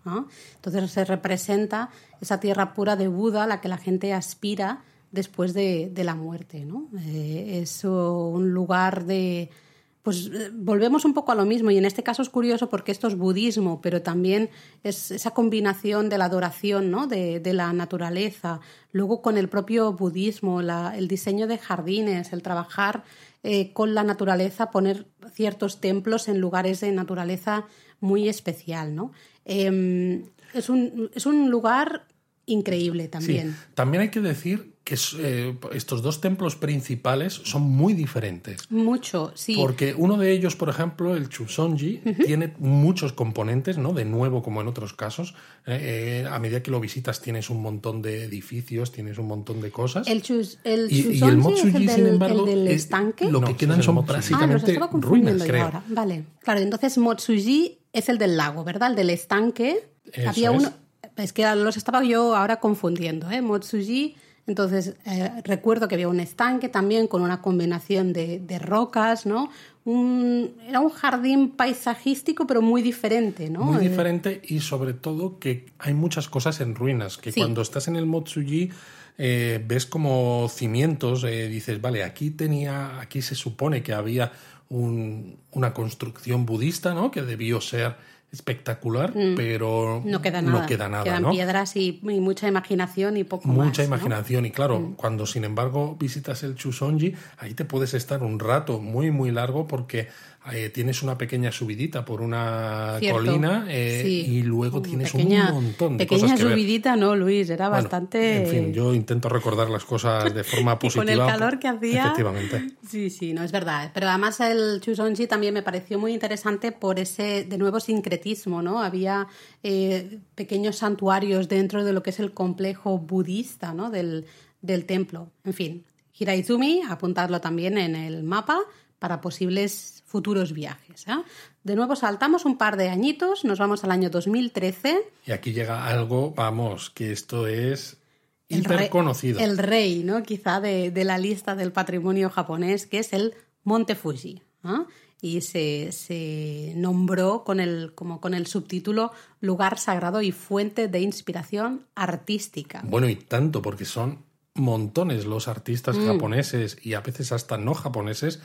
Entonces se representa esa tierra pura de Buda a la que la gente aspira después de, la muerte. ¿no? Eh, es un lugar de pues eh, volvemos un poco a lo mismo y en este caso es curioso porque esto es budismo, pero también es esa combinación de la adoración ¿no? de, la naturaleza, luego con el propio budismo, el diseño de jardines, el trabajar eh, con la naturaleza, poner ciertos templos en lugares de naturaleza muy especial. ¿no? Em, es, un, es un lugar increíble también. También hay que decir que eh, estos dos templos principales son muy diferentes. Mucho, sí. Porque uno de ellos, por ejemplo, el Chusonji, tiene muchos componentes, ¿no? De nuevo, como en otros casos. Eh, eh, a medida que lo visitas tienes un montón de edificios, tienes un montón de cosas. El, chus, el y, el Motsuji, sin embargo, el del estanque. lo que quedan son prácticamente ah, ruinas, creo. Ahora. Vale, claro, entonces Motsuji es el del lago, ¿verdad? El del estanque. Había uno... Es que los estaba yo ahora confundiendo, ¿eh? Motsuji entonces, eh, recuerdo que había un estanque también con una combinación de, rocas, ¿no? era un jardín paisajístico, pero muy diferente, ¿no? Muy eh, diferente y sobre todo que hay muchas cosas en ruinas, que cuando estás en el Motsuji eh, ves como cimientos, dices, vale, aquí tenía, aquí se supone que había una construcción budista, ¿no? Que debió ser espectacular, mm. pero no queda nada. No queda nada Quedan piedras y, mucha imaginación y poco mucha más. Imaginación y claro, mm. cuando sin embargo visitas el Chusonji, ahí te puedes estar un rato muy muy largo porque eh, tienes una pequeña subidita por una colina eh, y luego tienes un montón de pequeña cosas que subidita, no, Luis, era bastante. En fin, yo intento recordar las cosas de forma <laughs> positiva. con el calor que hacía. Efectivamente. Sí, sí, no es verdad. Pero además el Chusonji también me pareció muy interesante por ese de nuevo sincretismo, ¿no? Había eh, pequeños santuarios dentro de lo que es el complejo budista, ¿no? Del, del templo. En fin, Hiraizumi, apuntadlo también en el mapa para posibles futuros viajes. ¿eh? De nuevo saltamos un par de añitos, nos vamos al año 2013. Y aquí llega algo, vamos, que esto es hiper conocido. El rey, ¿no? Quizá de, la lista del patrimonio japonés, que es el Monte Fuji. ¿eh? Y se, nombró con el, como con el subtítulo Lugar sagrado y fuente de inspiración artística. Bueno, y tanto, porque son montones los artistas mm. japoneses y a veces hasta no japoneses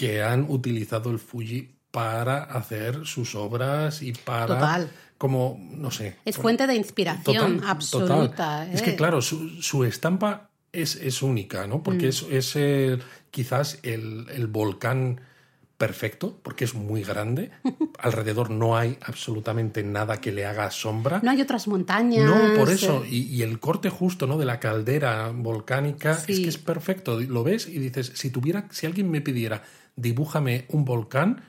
que han utilizado el Fuji para hacer sus obras y para total. como no sé es fuente de inspiración absoluta es que ¿eh? claro su, estampa es, es, única no porque mm. es, es quizás el, el, volcán perfecto porque es muy grande. <laughs> Alrededor no hay absolutamente nada que le haga sombra. No hay otras montañas no por eso. Y, y el corte justo no de la caldera volcánica es que es perfecto. Lo ves y dices si tuviera si alguien me pidiera dibújame un volcán,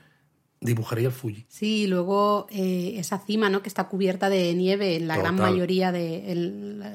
dibujaría el Fuji. Sí, luego eh, esa cima, ¿no? Que está cubierta de nieve en la gran mayoría de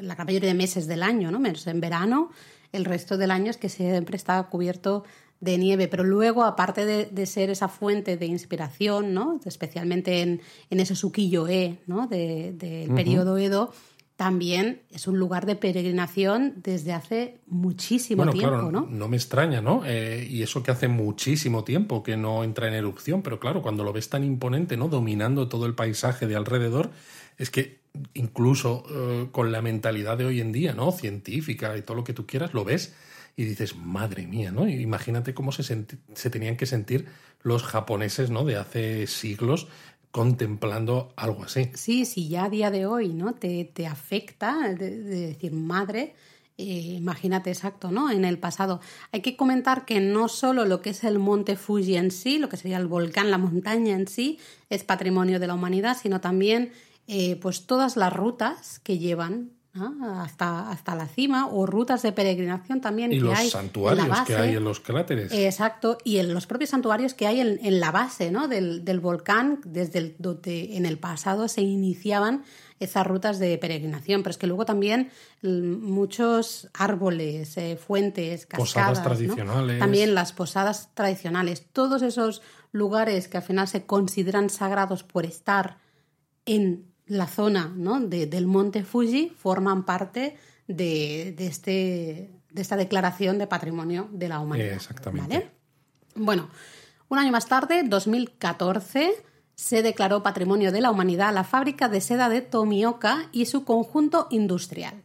la gran mayoría de meses del año, ¿no? Menos en verano, el resto del año es que siempre está cubierto de nieve, pero luego, aparte de, ser esa fuente de inspiración, ¿no? especialmente en, en ese Sukiyo-e ¿no? del periodo Edo, también es un lugar de peregrinación desde hace muchísimo tiempo, claro, ¿no? No me extraña, ¿no? Eh, y eso que hace muchísimo tiempo que no entra en erupción, pero claro, cuando lo ves tan imponente, ¿no? Dominando todo el paisaje de alrededor, es que incluso eh, con la mentalidad de hoy en día, ¿no? Científica y todo lo que tú quieras, lo ves y dices, madre mía, ¿no? Imagínate cómo se, se tenían que sentir los japoneses, ¿no? De hace siglos contemplando algo así. Sí, sí, ya a día de hoy, ¿no? Te, te afecta de, decir madre. Eh, imagínate exacto, ¿no? En el pasado. Hay que comentar que no solo lo que es el monte Fuji en sí, lo que sería el volcán, la montaña en sí, es patrimonio de la humanidad, sino también eh, pues todas las rutas que llevan hasta, hasta la cima, o rutas de peregrinación también y que los hay. santuarios que hay en los cráteres. Exacto, y en los propios santuarios que hay en, la base ¿no? del, del, volcán, desde el, donde en el pasado se iniciaban esas rutas de peregrinación, pero es que luego también muchos árboles, eh, fuentes, cascadas, posadas tradicionales. también las posadas tradicionales, todos esos lugares que al final se consideran sagrados por estar en la zona ¿no? del monte Fuji forman parte de, este, de esta declaración de patrimonio de la humanidad. Exactamente. Bueno, un año más tarde, 2014, se declaró Patrimonio de la Humanidad la fábrica de seda de Tomioka y su conjunto industrial.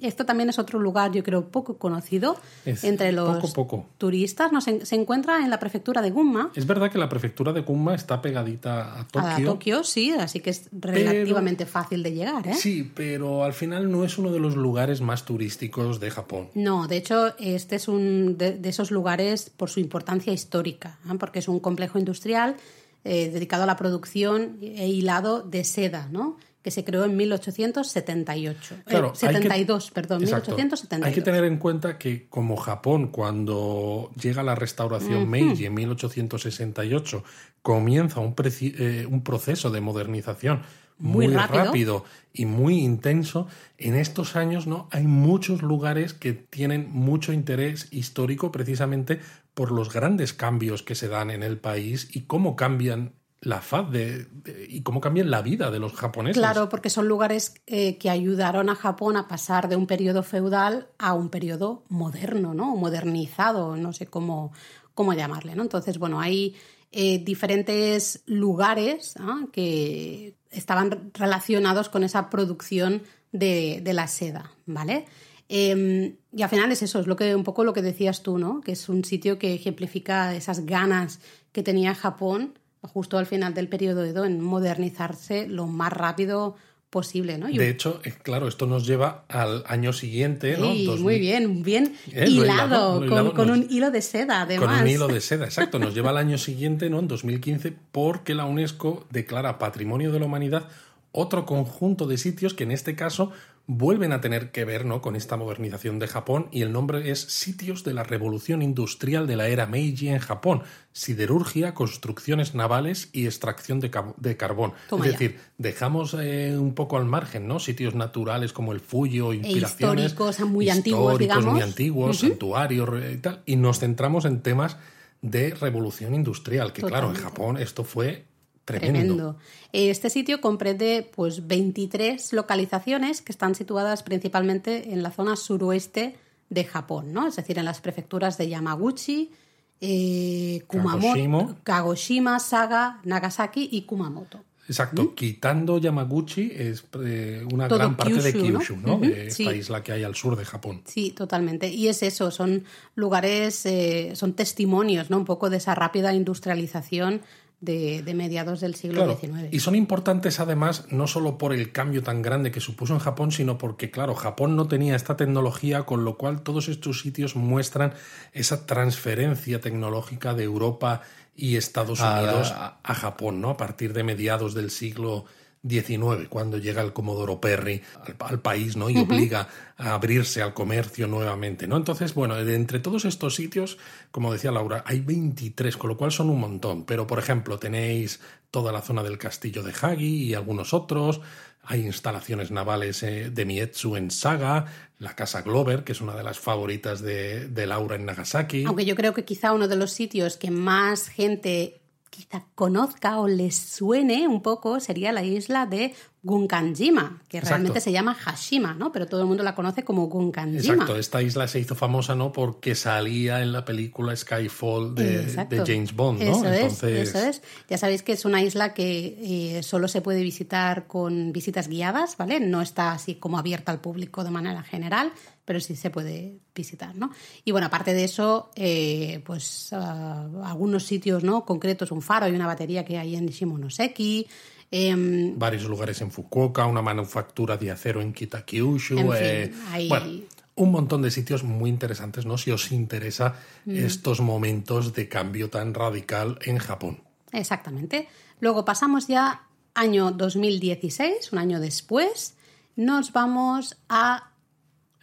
Esto también es otro lugar, yo creo, poco conocido entre los turistas. No, se, encuentra en la prefectura de Gunma. Es verdad que la prefectura de Gunma está pegadita a Tokio. A Tokio, sí, así que es relativamente fácil de llegar. ¿eh? Sí, pero al final no es uno de los lugares más turísticos de Japón. No, de hecho, este es un de, esos lugares por su importancia histórica, ¿eh? porque es un complejo industrial eh, dedicado a la producción e hilado de seda, ¿no? Que se creó en 1878. Claro, 72, perdón, 1872. Hay que tener en cuenta que como Japón, cuando llega la restauración Meiji en 1868, comienza un, eh, un proceso de modernización muy, rápido. y muy intenso, en estos años no hay muchos lugares que tienen mucho interés histórico precisamente por los grandes cambios que se dan en el país y cómo cambian la faz de, y cómo cambian la vida de los japoneses. Claro, porque son lugares eh, que ayudaron a Japón a pasar de un periodo feudal a un periodo moderno, ¿no? Modernizado, no sé cómo, cómo llamarle, ¿no? Entonces, bueno, hay eh, diferentes lugares que estaban relacionados con esa producción de, la seda, ¿vale? Em, y al final es eso, es lo que, un poco lo que decías tú, ¿no? Que es un sitio que ejemplifica esas ganas que tenía Japón justo al final del periodo Edo en modernizarse lo más rápido posible, ¿no? De hecho, eh, claro, esto nos lleva al año siguiente, ¿no? Sí, muy bien, bien eh, hilado, con, un hilo de seda, además. Con un hilo de seda, <laughs> exacto. Nos lleva al año siguiente, ¿no? En 2015, porque la UNESCO declara Patrimonio de la Humanidad otro conjunto de sitios que en este caso vuelven a tener que ver ¿no? con esta modernización de Japón y el nombre es Sitios de la Revolución Industrial de la Era Meiji en Japón, siderurgia, construcciones navales y extracción de, carbón. es decir, dejamos eh, un poco al margen ¿no? sitios naturales como el Fuji o e inspiraciones. históricos, muy antiguos, digamos. muy antiguos, santuarios y tal, y nos centramos en temas de revolución industrial, que claro, en Japón esto fue Tremendo. Este sitio comprende pues 23 localizaciones que están situadas principalmente en la zona suroeste de Japón, ¿no? Es decir, en las prefecturas de Yamaguchi, eh, Kumamoto, Kagoshima, Saga, Nagasaki y Kumamoto. Exacto, ¿Mm? quitando Yamaguchi es eh, una gran parte de Kyushu, ¿no? de esta isla que hay al sur de Japón. Sí, totalmente. Y es eso, son lugares, eh, son testimonios, ¿no? Un poco de esa rápida industrialización de, mediados del siglo XIX. Y son importantes además no solo por el cambio tan grande que supuso en Japón, sino porque, claro, Japón no tenía esta tecnología, con lo cual todos estos sitios muestran esa transferencia tecnológica de Europa y Estados Unidos a, Japón, ¿no? A partir de mediados del siglo 19, cuando llega el Comodoro Perry al, país ¿no? y obliga a abrirse al comercio nuevamente. ¿no? Entonces, bueno, entre todos estos sitios, como decía Laura, hay 23, con lo cual son un montón. Pero, por ejemplo, tenéis toda la zona del castillo de Hagi y algunos otros. Hay instalaciones navales eh, de Mietsu en Saga, la Casa Glover, que es una de las favoritas de, de Laura en Nagasaki. Aunque yo creo que quizá uno de los sitios que más gente quizá conozca o les suene un poco sería la isla de Gunkanjima, que realmente se llama Hashima, ¿no? Pero todo el mundo la conoce como Gunkanjima. Exacto, esta isla se hizo famosa, ¿no? Porque salía en la película Skyfall de, James Bond, ¿no? Eso es, eso es. Ya sabéis que es una isla que eh, solo se puede visitar con visitas guiadas, ¿vale? No está así como abierta al público de manera general, pero sí se puede visitar, ¿no? Y bueno, aparte de eso, eh, pues ah, algunos sitios, ¿no? Concretos, un faro y una batería que hay en Shimonoseki, Em, Varios lugares en Fukuoka, una manufactura de acero en Kitakyushu. Eh, bueno, un montón de sitios muy interesantes, ¿no? Si os interesa mm. estos momentos de cambio tan radical en Japón. Exactamente. Luego pasamos ya año 2016, un año después. nos vamos a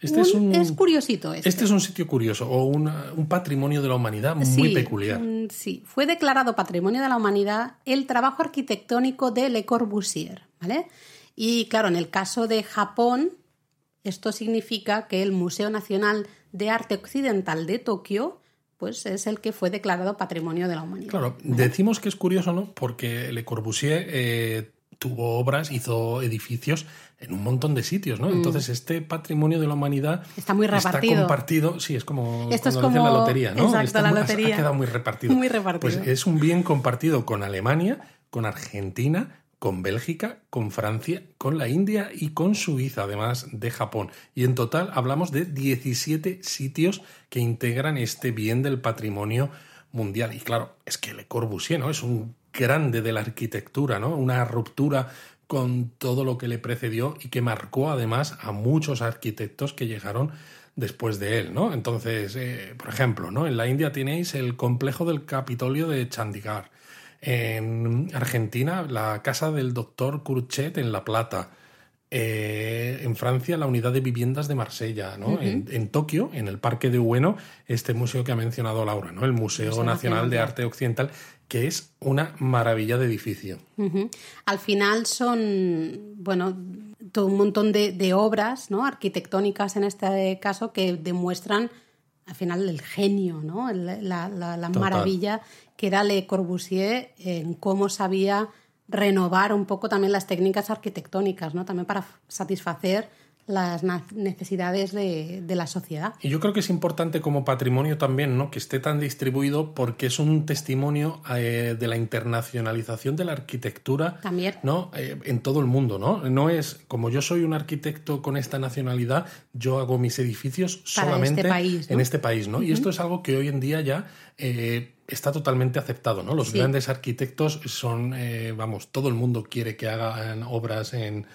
este es, un, es curiosito. Este. este. es un sitio curioso o un patrimonio de la humanidad muy peculiar. Sí, fue declarado patrimonio de la humanidad el trabajo arquitectónico de Le Corbusier. ¿vale? Y claro, en el caso de Japón, esto significa que el Museo Nacional de Arte Occidental de Tokio pues es el que fue declarado Patrimonio de la Humanidad. Claro, decimos que es curioso, ¿no? Porque Le Corbusier eh, tuvo obras, hizo edificios en un montón de sitios, ¿no? Mm. Entonces este patrimonio de la humanidad está muy repartido. Está compartido, sí, es como Esto es como... la lotería, ¿no? Exacto, la lotería. Ha quedado muy repartido. Muy repartido. Pues es un bien compartido con Alemania, con Argentina, con Bélgica, con Francia, con la India y con Suiza, además de Japón. Y en total hablamos de 17 sitios que integran este bien del patrimonio mundial. Y claro, es que Le Corbusier, ¿no? Es un grande de la arquitectura, ¿no? Una ruptura con todo lo que le precedió y que marcó además a muchos arquitectos que llegaron después de él, ¿no? Entonces, eh, por ejemplo, ¿no? En la India tenéis el complejo del Capitolio de Chandigarh. En Argentina, la casa del doctor Curchet en La Plata. Eh, en Francia, la unidad de viviendas de Marsella, ¿no? en, Tokio, en el Parque de Ueno, este museo que ha mencionado Laura, ¿no? El Museo, Nacional, de Arte Occidental, que es una maravilla de edificio. Al final son, bueno, todo un montón de, obras, ¿no? Arquitectónicas en este caso que demuestran al final el genio, ¿no? La, la maravilla que era Le Corbusier en cómo sabía renovar un poco también las técnicas arquitectónicas, ¿no? También para satisfacer las necesidades de, la sociedad. Y yo creo que es importante como patrimonio también, ¿no? Que esté tan distribuido porque es un testimonio eh, de la internacionalización de la arquitectura, también, ¿no? Eh, en todo el mundo, ¿no? No es como yo soy un arquitecto con esta nacionalidad, yo hago mis edificios este solamente país, en este país, ¿no? Y esto es algo que hoy en día ya eh, está totalmente aceptado, ¿no? Los grandes arquitectos son, vamos, todo el mundo quiere que hagan obras en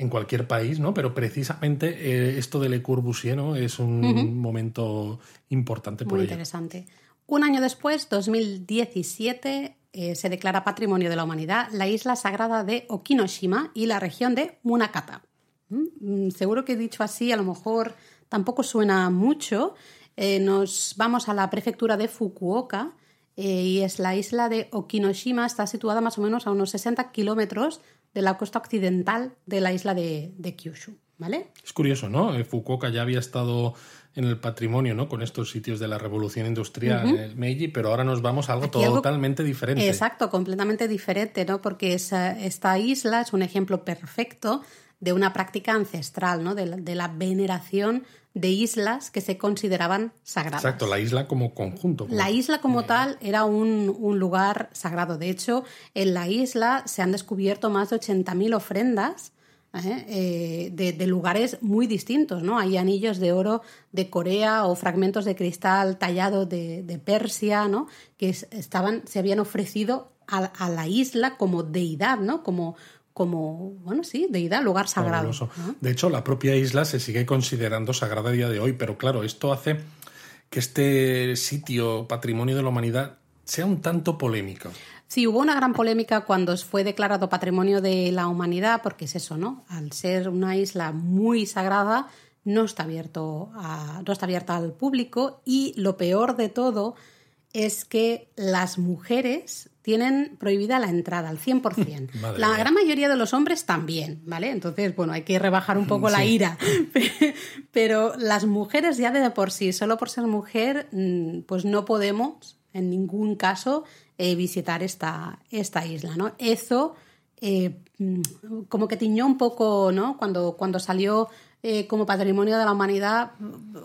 en cualquier país, ¿no? Pero precisamente eh, esto de Le Corbusier ¿no? es un momento importante por Muy interesante. Un año después, 2017, eh, se declara Patrimonio de la Humanidad la isla sagrada de Okinoshima y la región de Munakata. Mm, mm, seguro que he dicho así, a lo mejor tampoco suena mucho. Eh, nos vamos a la prefectura de Fukuoka y es la isla de Okinoshima, está situada más o menos a unos 60 kilómetros de la costa occidental de la isla de, Kyushu. ¿Vale? Es curioso, ¿no? Eh, Fukuoka ya había estado en el patrimonio, ¿no? Con estos sitios de la revolución industrial, Meiji, pero ahora nos vamos a algo totalmente diferente. Exacto, completamente diferente, ¿no? Porque esta isla es un ejemplo perfecto de una práctica ancestral, ¿no? de la veneración de islas que se consideraban sagradas. Exacto, la isla como conjunto. La isla como tal era un, lugar sagrado. De hecho, en la isla se han descubierto más de 80.000 ofrendas ¿eh? Eh, de, lugares muy distintos. ¿no? Hay anillos de oro de Corea o fragmentos de cristal tallado de, Persia ¿no? que estaban, se habían ofrecido a, a, la isla como deidad, ¿no? como, como, bueno, sí, deidad, lugar sagrado. De hecho, la propia isla se sigue considerando sagrada a día de hoy, pero claro, esto hace que este sitio, patrimonio de la humanidad, sea un tanto polémico. Sí, hubo una gran polémica cuando fue declarado patrimonio de la humanidad, porque es eso, ¿no? Al ser una isla muy sagrada, no está abierto a, no está abierta al público y lo peor de todo es que las mujeres tienen prohibida la entrada al 100%. <laughs> la gran mayoría de los hombres también, ¿vale? Entonces, bueno, hay que rebajar un poco la ira. <laughs> <laughs> Pero las mujeres ya de por sí, solo por ser mujer, mm, pues no podemos en ningún caso eh, visitar esta, esta isla, ¿no? Eso eh, mm, como que tiñó un poco, ¿no? Cuando, cuando salió eh, como patrimonio de la humanidad,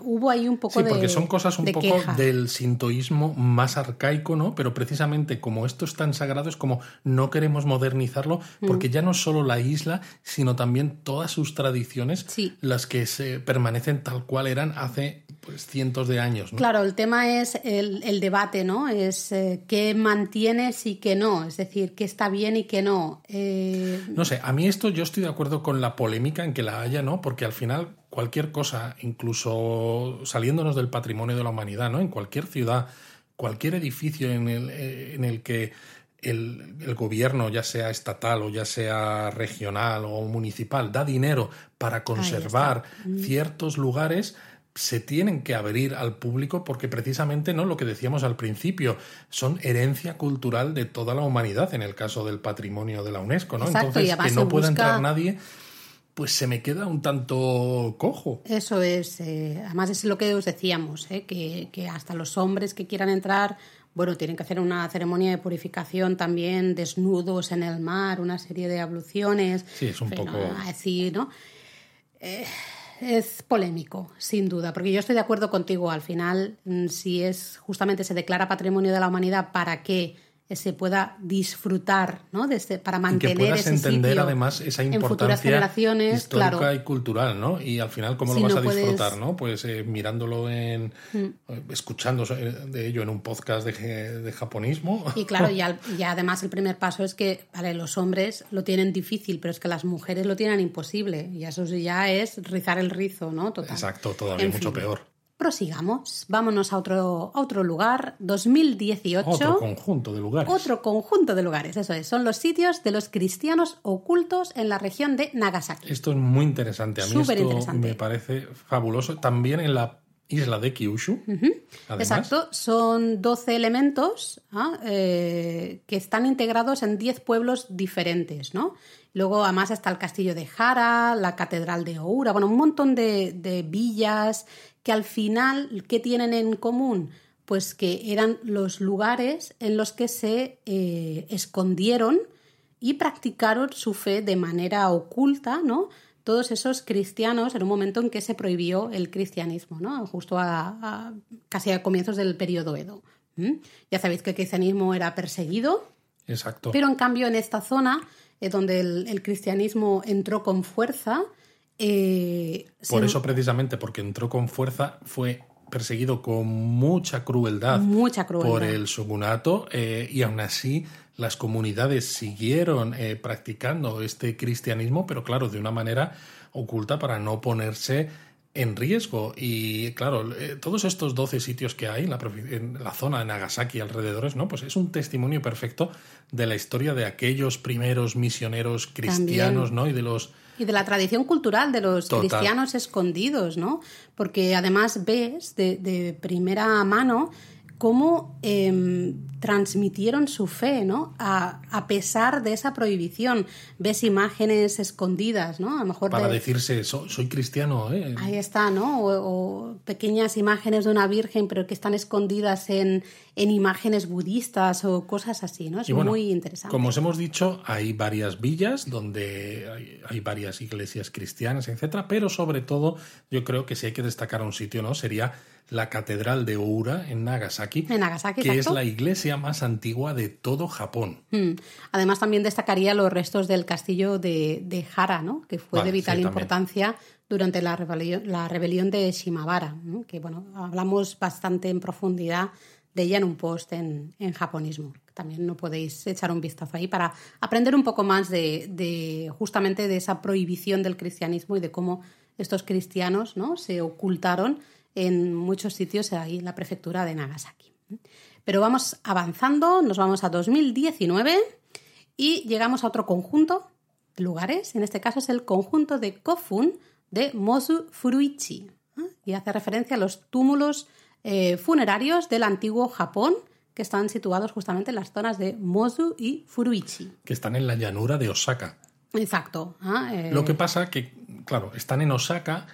hubo ahí un poco de. Sí, porque son cosas un poco del sintoísmo más arcaico, ¿no? Pero precisamente como esto es tan sagrado, es como no queremos modernizarlo, mm. porque ya no es solo la isla, sino también todas sus tradiciones, las que se permanecen tal cual eran hace pues, cientos de años. ¿no? Claro, el tema es el, debate, ¿no? Es eh, qué mantienes y qué no, es decir, qué está bien y qué no. Eh, no sé, a mí esto yo estoy de acuerdo con la polémica en que la haya, ¿no? Porque al final cualquier cosa, incluso saliéndonos del patrimonio de la humanidad, ¿no? En cualquier ciudad, cualquier edificio en el, eh, en el que el, gobierno, ya sea estatal o ya sea regional o municipal, da dinero para conservar ciertos lugares, se tienen que abrir al público porque precisamente no lo que decíamos al principio son herencia cultural de toda la humanidad en el caso del patrimonio de la UNESCO, ¿no? Entonces que no pueda entrar nadie pues se me queda un tanto cojo. Eso es, eh, además es lo que os decíamos, eh, que, que, hasta los hombres que quieran entrar bueno, tienen que hacer una ceremonia de purificación también, desnudos en el mar, una serie de abluciones. Sí, es un poco. Así, ¿no? Eh, es polémico, sin duda, porque yo estoy de acuerdo contigo. Al final, mm, si es justamente se declara patrimonio de la humanidad, ¿para qué? Se pueda disfrutar, ¿no? Este, para mantener y que puedas entender además esa importancia histórica y cultural, ¿no? Y al final cómo lo vas a disfrutar, ¿no? Pues eh, mirándolo en, mm. eh, escuchando de ello en un podcast de, de japonismo. Y claro, <laughs> y, además el primer paso es que, vale, los hombres lo tienen difícil, pero es que las mujeres lo tienen imposible y eso ya es rizar el rizo, ¿no? Total. Exacto, todavía mucho peor. Prosigamos, vámonos a otro, otro lugar, 2018. Otro conjunto de lugares. Otro conjunto de lugares, eso es. Son los sitios de los cristianos ocultos en la región de Nagasaki. Esto es muy interesante. A mí esto me parece fabuloso. También en la isla de Kyushu. Exacto, son 12 elementos ¿ah? eh, que están integrados en 10 pueblos diferentes, ¿no? Luego, además, está el castillo de Hara, la catedral de Oura, bueno, un montón de, de villas que al final, ¿qué tienen en común? Pues que eran los lugares en los que se eh, escondieron y practicaron su fe de manera oculta, ¿no? Todos esos cristianos en un momento en que se prohibió el cristianismo, ¿no? Justo a, casi a comienzos del periodo Edo. Ya sabéis que el cristianismo era perseguido. Exacto. Pero en cambio en esta zona, eh, donde el, cristianismo entró con fuerza, eh, por eso precisamente, porque entró con fuerza, fue perseguido con mucha crueldad, por el shogunato eh, y aún así las comunidades siguieron eh, practicando este cristianismo, pero claro, de una manera oculta para no ponerse en riesgo. Y claro, todos estos 12 sitios que hay en la, en la, zona de Nagasaki y alrededores, ¿no? Pues es un testimonio perfecto de la historia de aquellos primeros misioneros cristianos, ¿no? Y de los y de la tradición cultural de los cristianos escondidos, ¿no? Porque además ves de, de primera mano cómo em, transmitieron su fe, ¿no? A, pesar de esa prohibición. Ves imágenes escondidas, ¿no? A lo mejor Para decirse, soy cristiano, ¿eh? Ahí está, ¿no? O, pequeñas imágenes de una virgen, pero que están escondidas en, en imágenes budistas o cosas así, ¿no? Es muy interesante. Como os hemos dicho, hay varias villas donde hay, hay, varias iglesias cristianas, etcétera, pero sobre todo, yo creo que si hay que destacar un sitio, ¿no? Sería la Catedral de Oura en Nagasaki, en Nagasaki que es la iglesia más antigua de todo Japón. Mm. Además, también destacaría los restos del castillo de, Hara, ¿no? que fue de vital importancia durante la rebelión, la rebelión de Shimabara, que bueno, hablamos bastante en profundidad de ella en un post en, japonismo. También no podéis echar un vistazo ahí para aprender un poco más de, de, justamente de esa prohibición del cristianismo y de cómo estos cristianos ¿no? se ocultaron en muchos sitios ahí en la prefectura de Nagasaki. Pero vamos avanzando, nos vamos a 2019 y llegamos a otro conjunto de lugares. En este caso es el conjunto de Kofun de Mozu Furuichi. Y hace referencia a los túmulos eh, funerarios del antiguo Japón que están situados justamente en las zonas de Mozu y Furuichi. Que están en la llanura de Osaka. Exacto. Eh, Lo que pasa que, claro, están en Osaka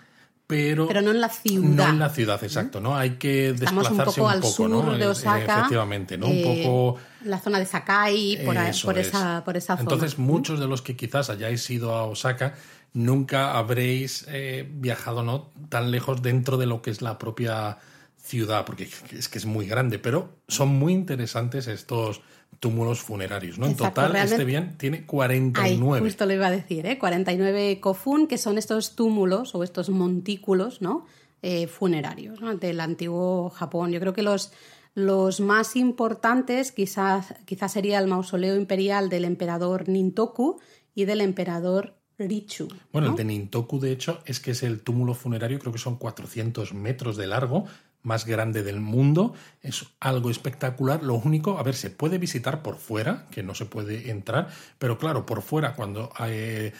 pero, no en la ciudad. No en la ciudad, exacto, ¿no? Hay que desplazarse un poco, al sur de Osaka. Efectivamente, ¿no? un eh, poco... La zona de Sakai, por, por esa, por esa zona. Entonces, muchos de los que quizás hayáis ido a Osaka nunca habréis eh, viajado ¿no? tan lejos dentro de lo que es la propia ciudad, porque es que es muy grande, pero son muy interesantes estos túmulos funerarios, ¿no? en total, este bien tiene 49. Ahí, justo lo iba a decir, ¿eh? 49 kofun, que son estos túmulos o estos montículos, ¿no? Eh, funerarios del antiguo Japón. Yo creo que los, los más importantes quizás, quizás sería el mausoleo imperial del emperador Nintoku y del emperador Richu. Bueno, el de Nintoku, de hecho, es que es el túmulo funerario, creo que son 400 metros de largo, más grande del mundo. Es algo espectacular. Lo único, a ver, se puede visitar por fuera, que no se puede entrar, pero claro, por fuera, cuando eh,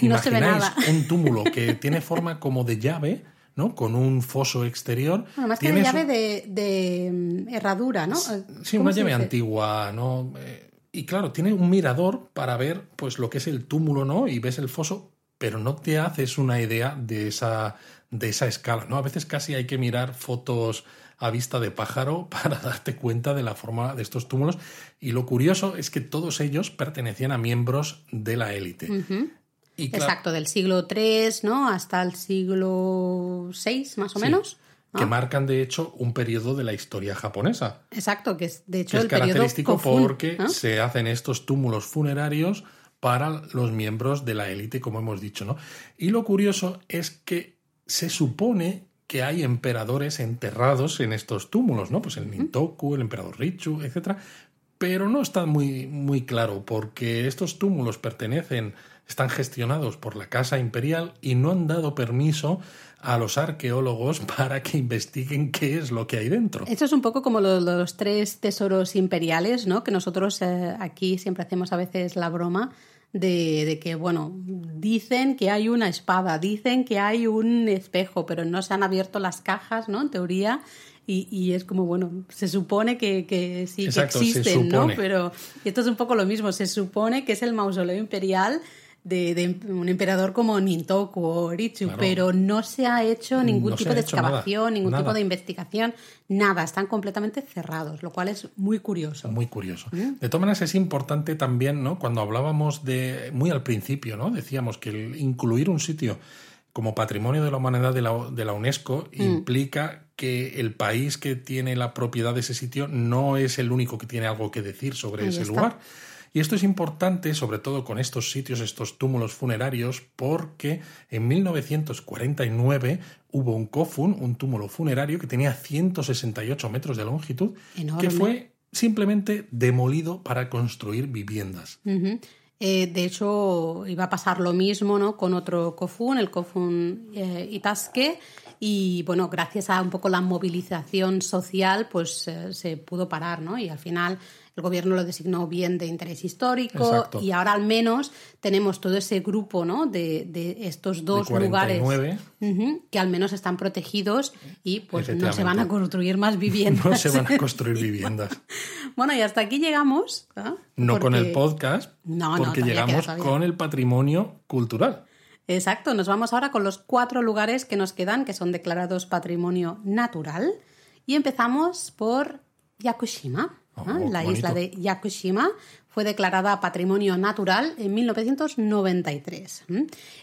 imagináis un <laughs> túmulo que tiene forma como de llave, ¿no? Con un foso exterior. Bueno, más que de llave de, mm, herradura, ¿no? Sí, una llave antigua, ¿no? Eh, y claro, tiene un mirador para ver pues lo que es el túmulo, ¿no? Y ves el foso, pero no te haces una idea de esa, de esa escala, ¿no? A veces casi hay que mirar fotos a vista de pájaro <laughs> para darte cuenta de la forma de estos túmulos. Y lo curioso es que todos ellos pertenecían a miembros de la élite. Exacto, del siglo III ¿no? hasta el siglo VI, más o menos. Que marcan, de hecho, un periodo de la historia japonesa. Exacto, que es, de hecho, el característico porque se hacen estos túmulos funerarios para los miembros de la élite, como hemos dicho, ¿no? Y lo curioso es que se supone que hay emperadores enterrados en estos túmulos, ¿no? Pues el Nintoku, el emperador Richu, etc. Pero no está muy, muy claro, porque estos túmulos pertenecen están gestionados por la Casa Imperial y no han dado permiso a los arqueólogos <laughs> para que investiguen qué es lo que hay dentro. Esto es un poco como los, tres tesoros imperiales, ¿no? Que nosotros eh, aquí siempre hacemos a veces la broma de, que, bueno, dicen que hay una espada, dicen que hay un espejo, pero no se han abierto las cajas, ¿no? En teoría. Y, es como, bueno, se supone que, que sí que existen, ¿no? Pero esto es un poco lo mismo, se supone que es el mausoleo imperial de, un emperador como Nintoku o Ritsu, pero no se ha hecho ningún tipo de excavación, ningún tipo de investigación, nada, están completamente cerrados, lo cual es muy curioso. Muy curioso. ¿Mm? De todas maneras es importante también, ¿no? Cuando hablábamos de, muy al principio, ¿no? Decíamos que el incluir un sitio como patrimonio de la humanidad de la, de la UNESCO mm. implica que el país que tiene la propiedad de ese sitio no es el único que tiene algo que decir sobre ese lugar y esto es importante, sobre todo con estos sitios, estos túmulos funerarios, porque en 1949 hubo un kofun, un túmulo funerario que tenía 168 metros de longitud, que fue simplemente demolido para construir viviendas. Eh, de hecho, iba a pasar lo mismo ¿no? con otro kofun, el kofun eh, Itaske, y bueno, gracias a un poco la movilización social, pues eh, se pudo parar, ¿no? Y al final el gobierno lo designó bien de interés histórico y ahora al menos tenemos todo ese grupo ¿no? de, de estos dos lugares que al menos están protegidos y pues no se van a construir más viviendas. no se van a construir <laughs> viviendas. bueno, y hasta aquí llegamos. No con el podcast, porque llegamos con el patrimonio cultural. Exacto, nos vamos ahora con los cuatro lugares que nos quedan, que son declarados patrimonio natural. Y empezamos por Yakushima. Oh, la isla de Yakushima fue declarada Patrimonio Natural en 1993.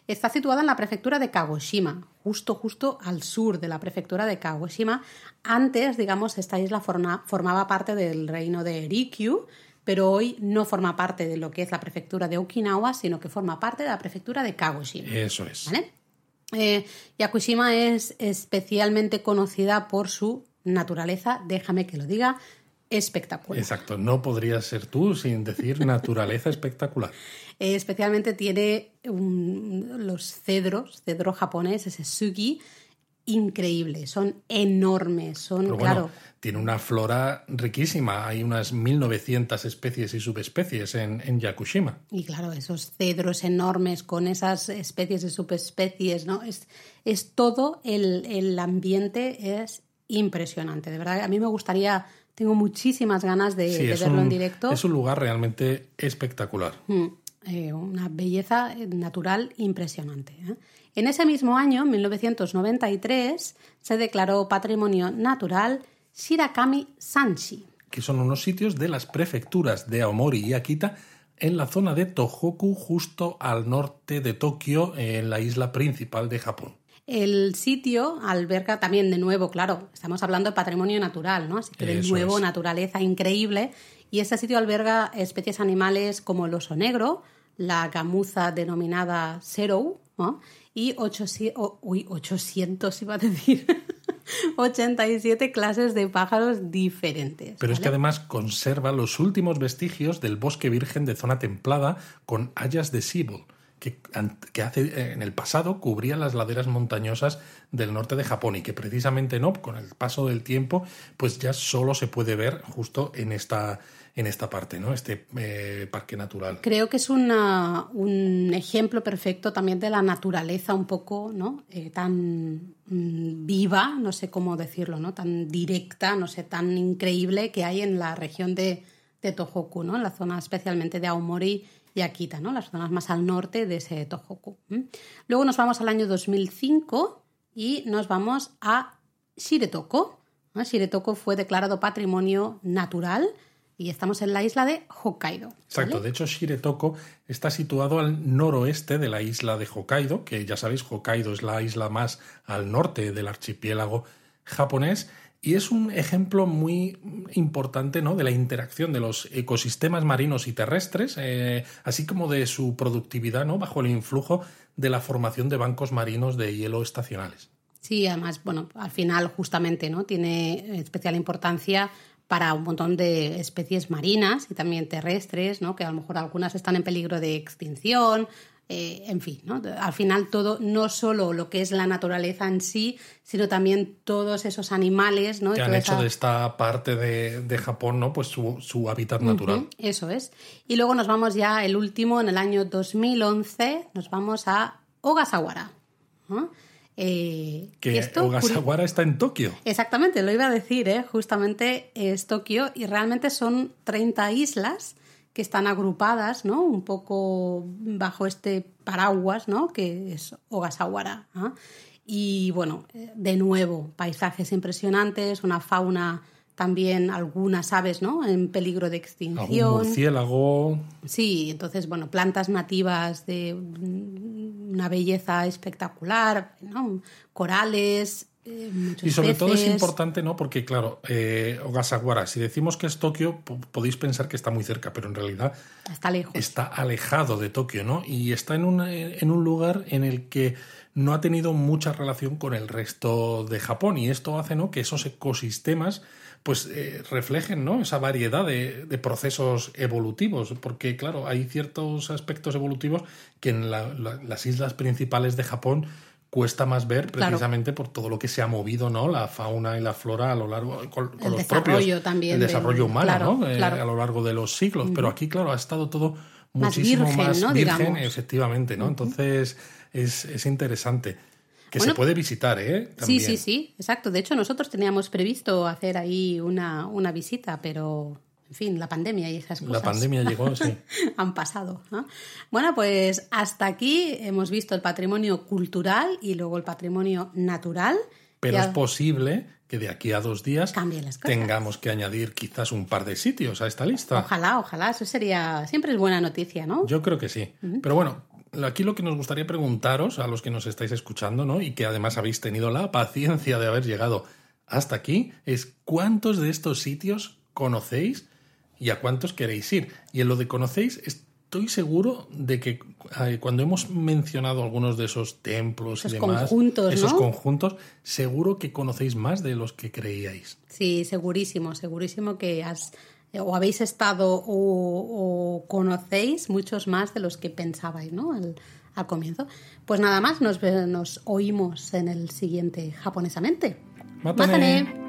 Está situada en la prefectura de Kagoshima, justo, justo al sur de la prefectura de Kagoshima. Antes, digamos, esta isla formaba parte del reino de Rikyu, pero hoy no forma parte de lo que es la prefectura de Okinawa, sino que forma parte de la prefectura de Kagoshima. Eso es. Eh, Yakushima es especialmente conocida por su naturaleza, déjame que lo diga, espectacular. Exacto, no podría ser tú sin decir naturaleza <laughs> espectacular. Eh, especialmente tiene los cedros, cedro japonés, ese sugi, increíble, son enormes, son, claro. Tiene una flora riquísima, hay unas 1900 especies y subespecies en, en, Yakushima. Y claro, esos cedros enormes con esas especies y subespecies, ¿no? Es, es todo el, el ambiente, es impresionante, de verdad. A mí me gustaría tengo muchísimas ganas de, verlo en directo. Es un lugar realmente espectacular. Mm, eh, una belleza natural impresionante. ¿eh? En ese mismo año, 1993, se declaró Patrimonio Natural Shirakami Sanshi. Que son unos sitios de las prefecturas de Aomori y Akita en la zona de Tohoku, justo al norte de Tokio, en la isla principal de Japón. El sitio alberga también de nuevo, claro, estamos hablando de patrimonio natural, ¿no? Así que de nuevo naturaleza increíble. Y este sitio alberga especies animales como el oso negro, la gamuza denominada Serou, ¿no? y 800, uy, 800 iba a decir, <laughs> 87 clases de pájaros diferentes. Pero es que además conserva los últimos vestigios del bosque virgen de zona templada con hayas de sibol que, hace, eh, en el pasado cubría las laderas montañosas del norte de Japón y que precisamente no, con el paso del tiempo, pues ya solo se puede ver justo en esta, en esta parte, ¿no? Este eh, parque natural. Creo que es un ejemplo perfecto también de la naturaleza un poco, ¿no? Eh, tan mm, viva, no sé cómo decirlo, ¿no? Tan directa, no sé, tan increíble que hay en la región de, de Tohoku, ¿no? En la zona especialmente de Aomori y Akita, ¿no? Las zonas más al norte de ese Tohoku. Luego nos vamos al año 2005 y nos vamos a Shiretoko. Shiretoko fue declarado patrimonio natural y estamos en la isla de Hokkaido. Exacto, de hecho Shiretoko está situado al noroeste de la isla de Hokkaido, que ya sabéis, Hokkaido es la isla más al norte del archipiélago japonés y es un ejemplo muy importante ¿no? de la interacción de los ecosistemas marinos y terrestres, eh, así como de su productividad ¿no? bajo el influjo de la formación de bancos marinos de hielo estacionales. Sí, además, bueno, al final justamente ¿no? tiene especial importancia para un montón de especies marinas y también terrestres, ¿no? que a lo mejor algunas están en peligro de extinción, eh, en fin, ¿no? al final todo, no solo lo que es la naturaleza en sí, sino también todos esos animales. ¿no? Que han hecho de esta parte de, Japón ¿no? pues su, hábitat natural. eso es. Y luego nos vamos ya, el último, en el año 2011, nos vamos a Ogasawara. Eh, que Ogasawara está en Tokio. Exactamente, lo iba a decir, ¿eh? justamente es Tokio y realmente son 30 islas que están agrupadas, ¿no? Un poco bajo este paraguas, ¿no? Que es Ogasawara. ¿ah? Y bueno, de nuevo, paisajes impresionantes, una fauna también algunas aves, ¿no? En peligro de extinción. Algún murciélago. Sí, entonces, bueno, plantas nativas de una belleza espectacular, ¿no? Corales, y sobre todo es importante, ¿no? Porque, claro, eh, Ogasawara, si decimos que es Tokio, podéis pensar que está muy cerca, pero en realidad está lejos. Está alejado de Tokio, ¿no? Y está en un, en un lugar en el que no ha tenido mucha relación con el resto de Japón. Y esto hace, ¿no? Que esos ecosistemas pues eh, reflejen ¿no? esa variedad de, procesos evolutivos, porque claro, hay ciertos aspectos evolutivos que en las islas principales de Japón cuesta más ver precisamente por todo lo que se ha movido, ¿no? La fauna y la flora a lo largo con, los propios también el desarrollo humano, ¿no? Eh, a lo largo de los siglos. Pero aquí, claro, ha estado todo muchísimo más virgen, efectivamente, ¿no? Entonces es, es interesante. Que se puede visitar, ¿eh? Sí, sí, sí, exacto. De hecho, nosotros teníamos previsto hacer ahí una, una visita, pero en fin, la pandemia y esas cosas. La pandemia llegó, <laughs> sí. Han pasado. Bueno, pues hasta aquí hemos visto el patrimonio cultural y luego el patrimonio natural. Pero es posible que de aquí a dos días tengamos que añadir quizás un par de sitios a esta lista. Ojalá, ojalá. Eso sería. Siempre es buena noticia, ¿no? Yo creo que sí. Pero bueno, aquí lo que nos gustaría preguntaros a los que nos estáis escuchando, ¿no? Y que además habéis tenido la paciencia de haber llegado hasta aquí, es cuántos de estos sitios conocéis y a cuántos queréis ir. Y en lo de conocéis, estoy seguro de que eh, cuando hemos mencionado algunos de esos templos y demás, conjuntos, esos conjuntos, seguro que conocéis más de los que creíais. Sí, segurísimo, segurísimo que has o habéis estado o, conocéis muchos más de los que pensabais, ¿no? Al, comienzo. Pues nada más, nos, nos oímos en el siguiente japonesamente. Matane.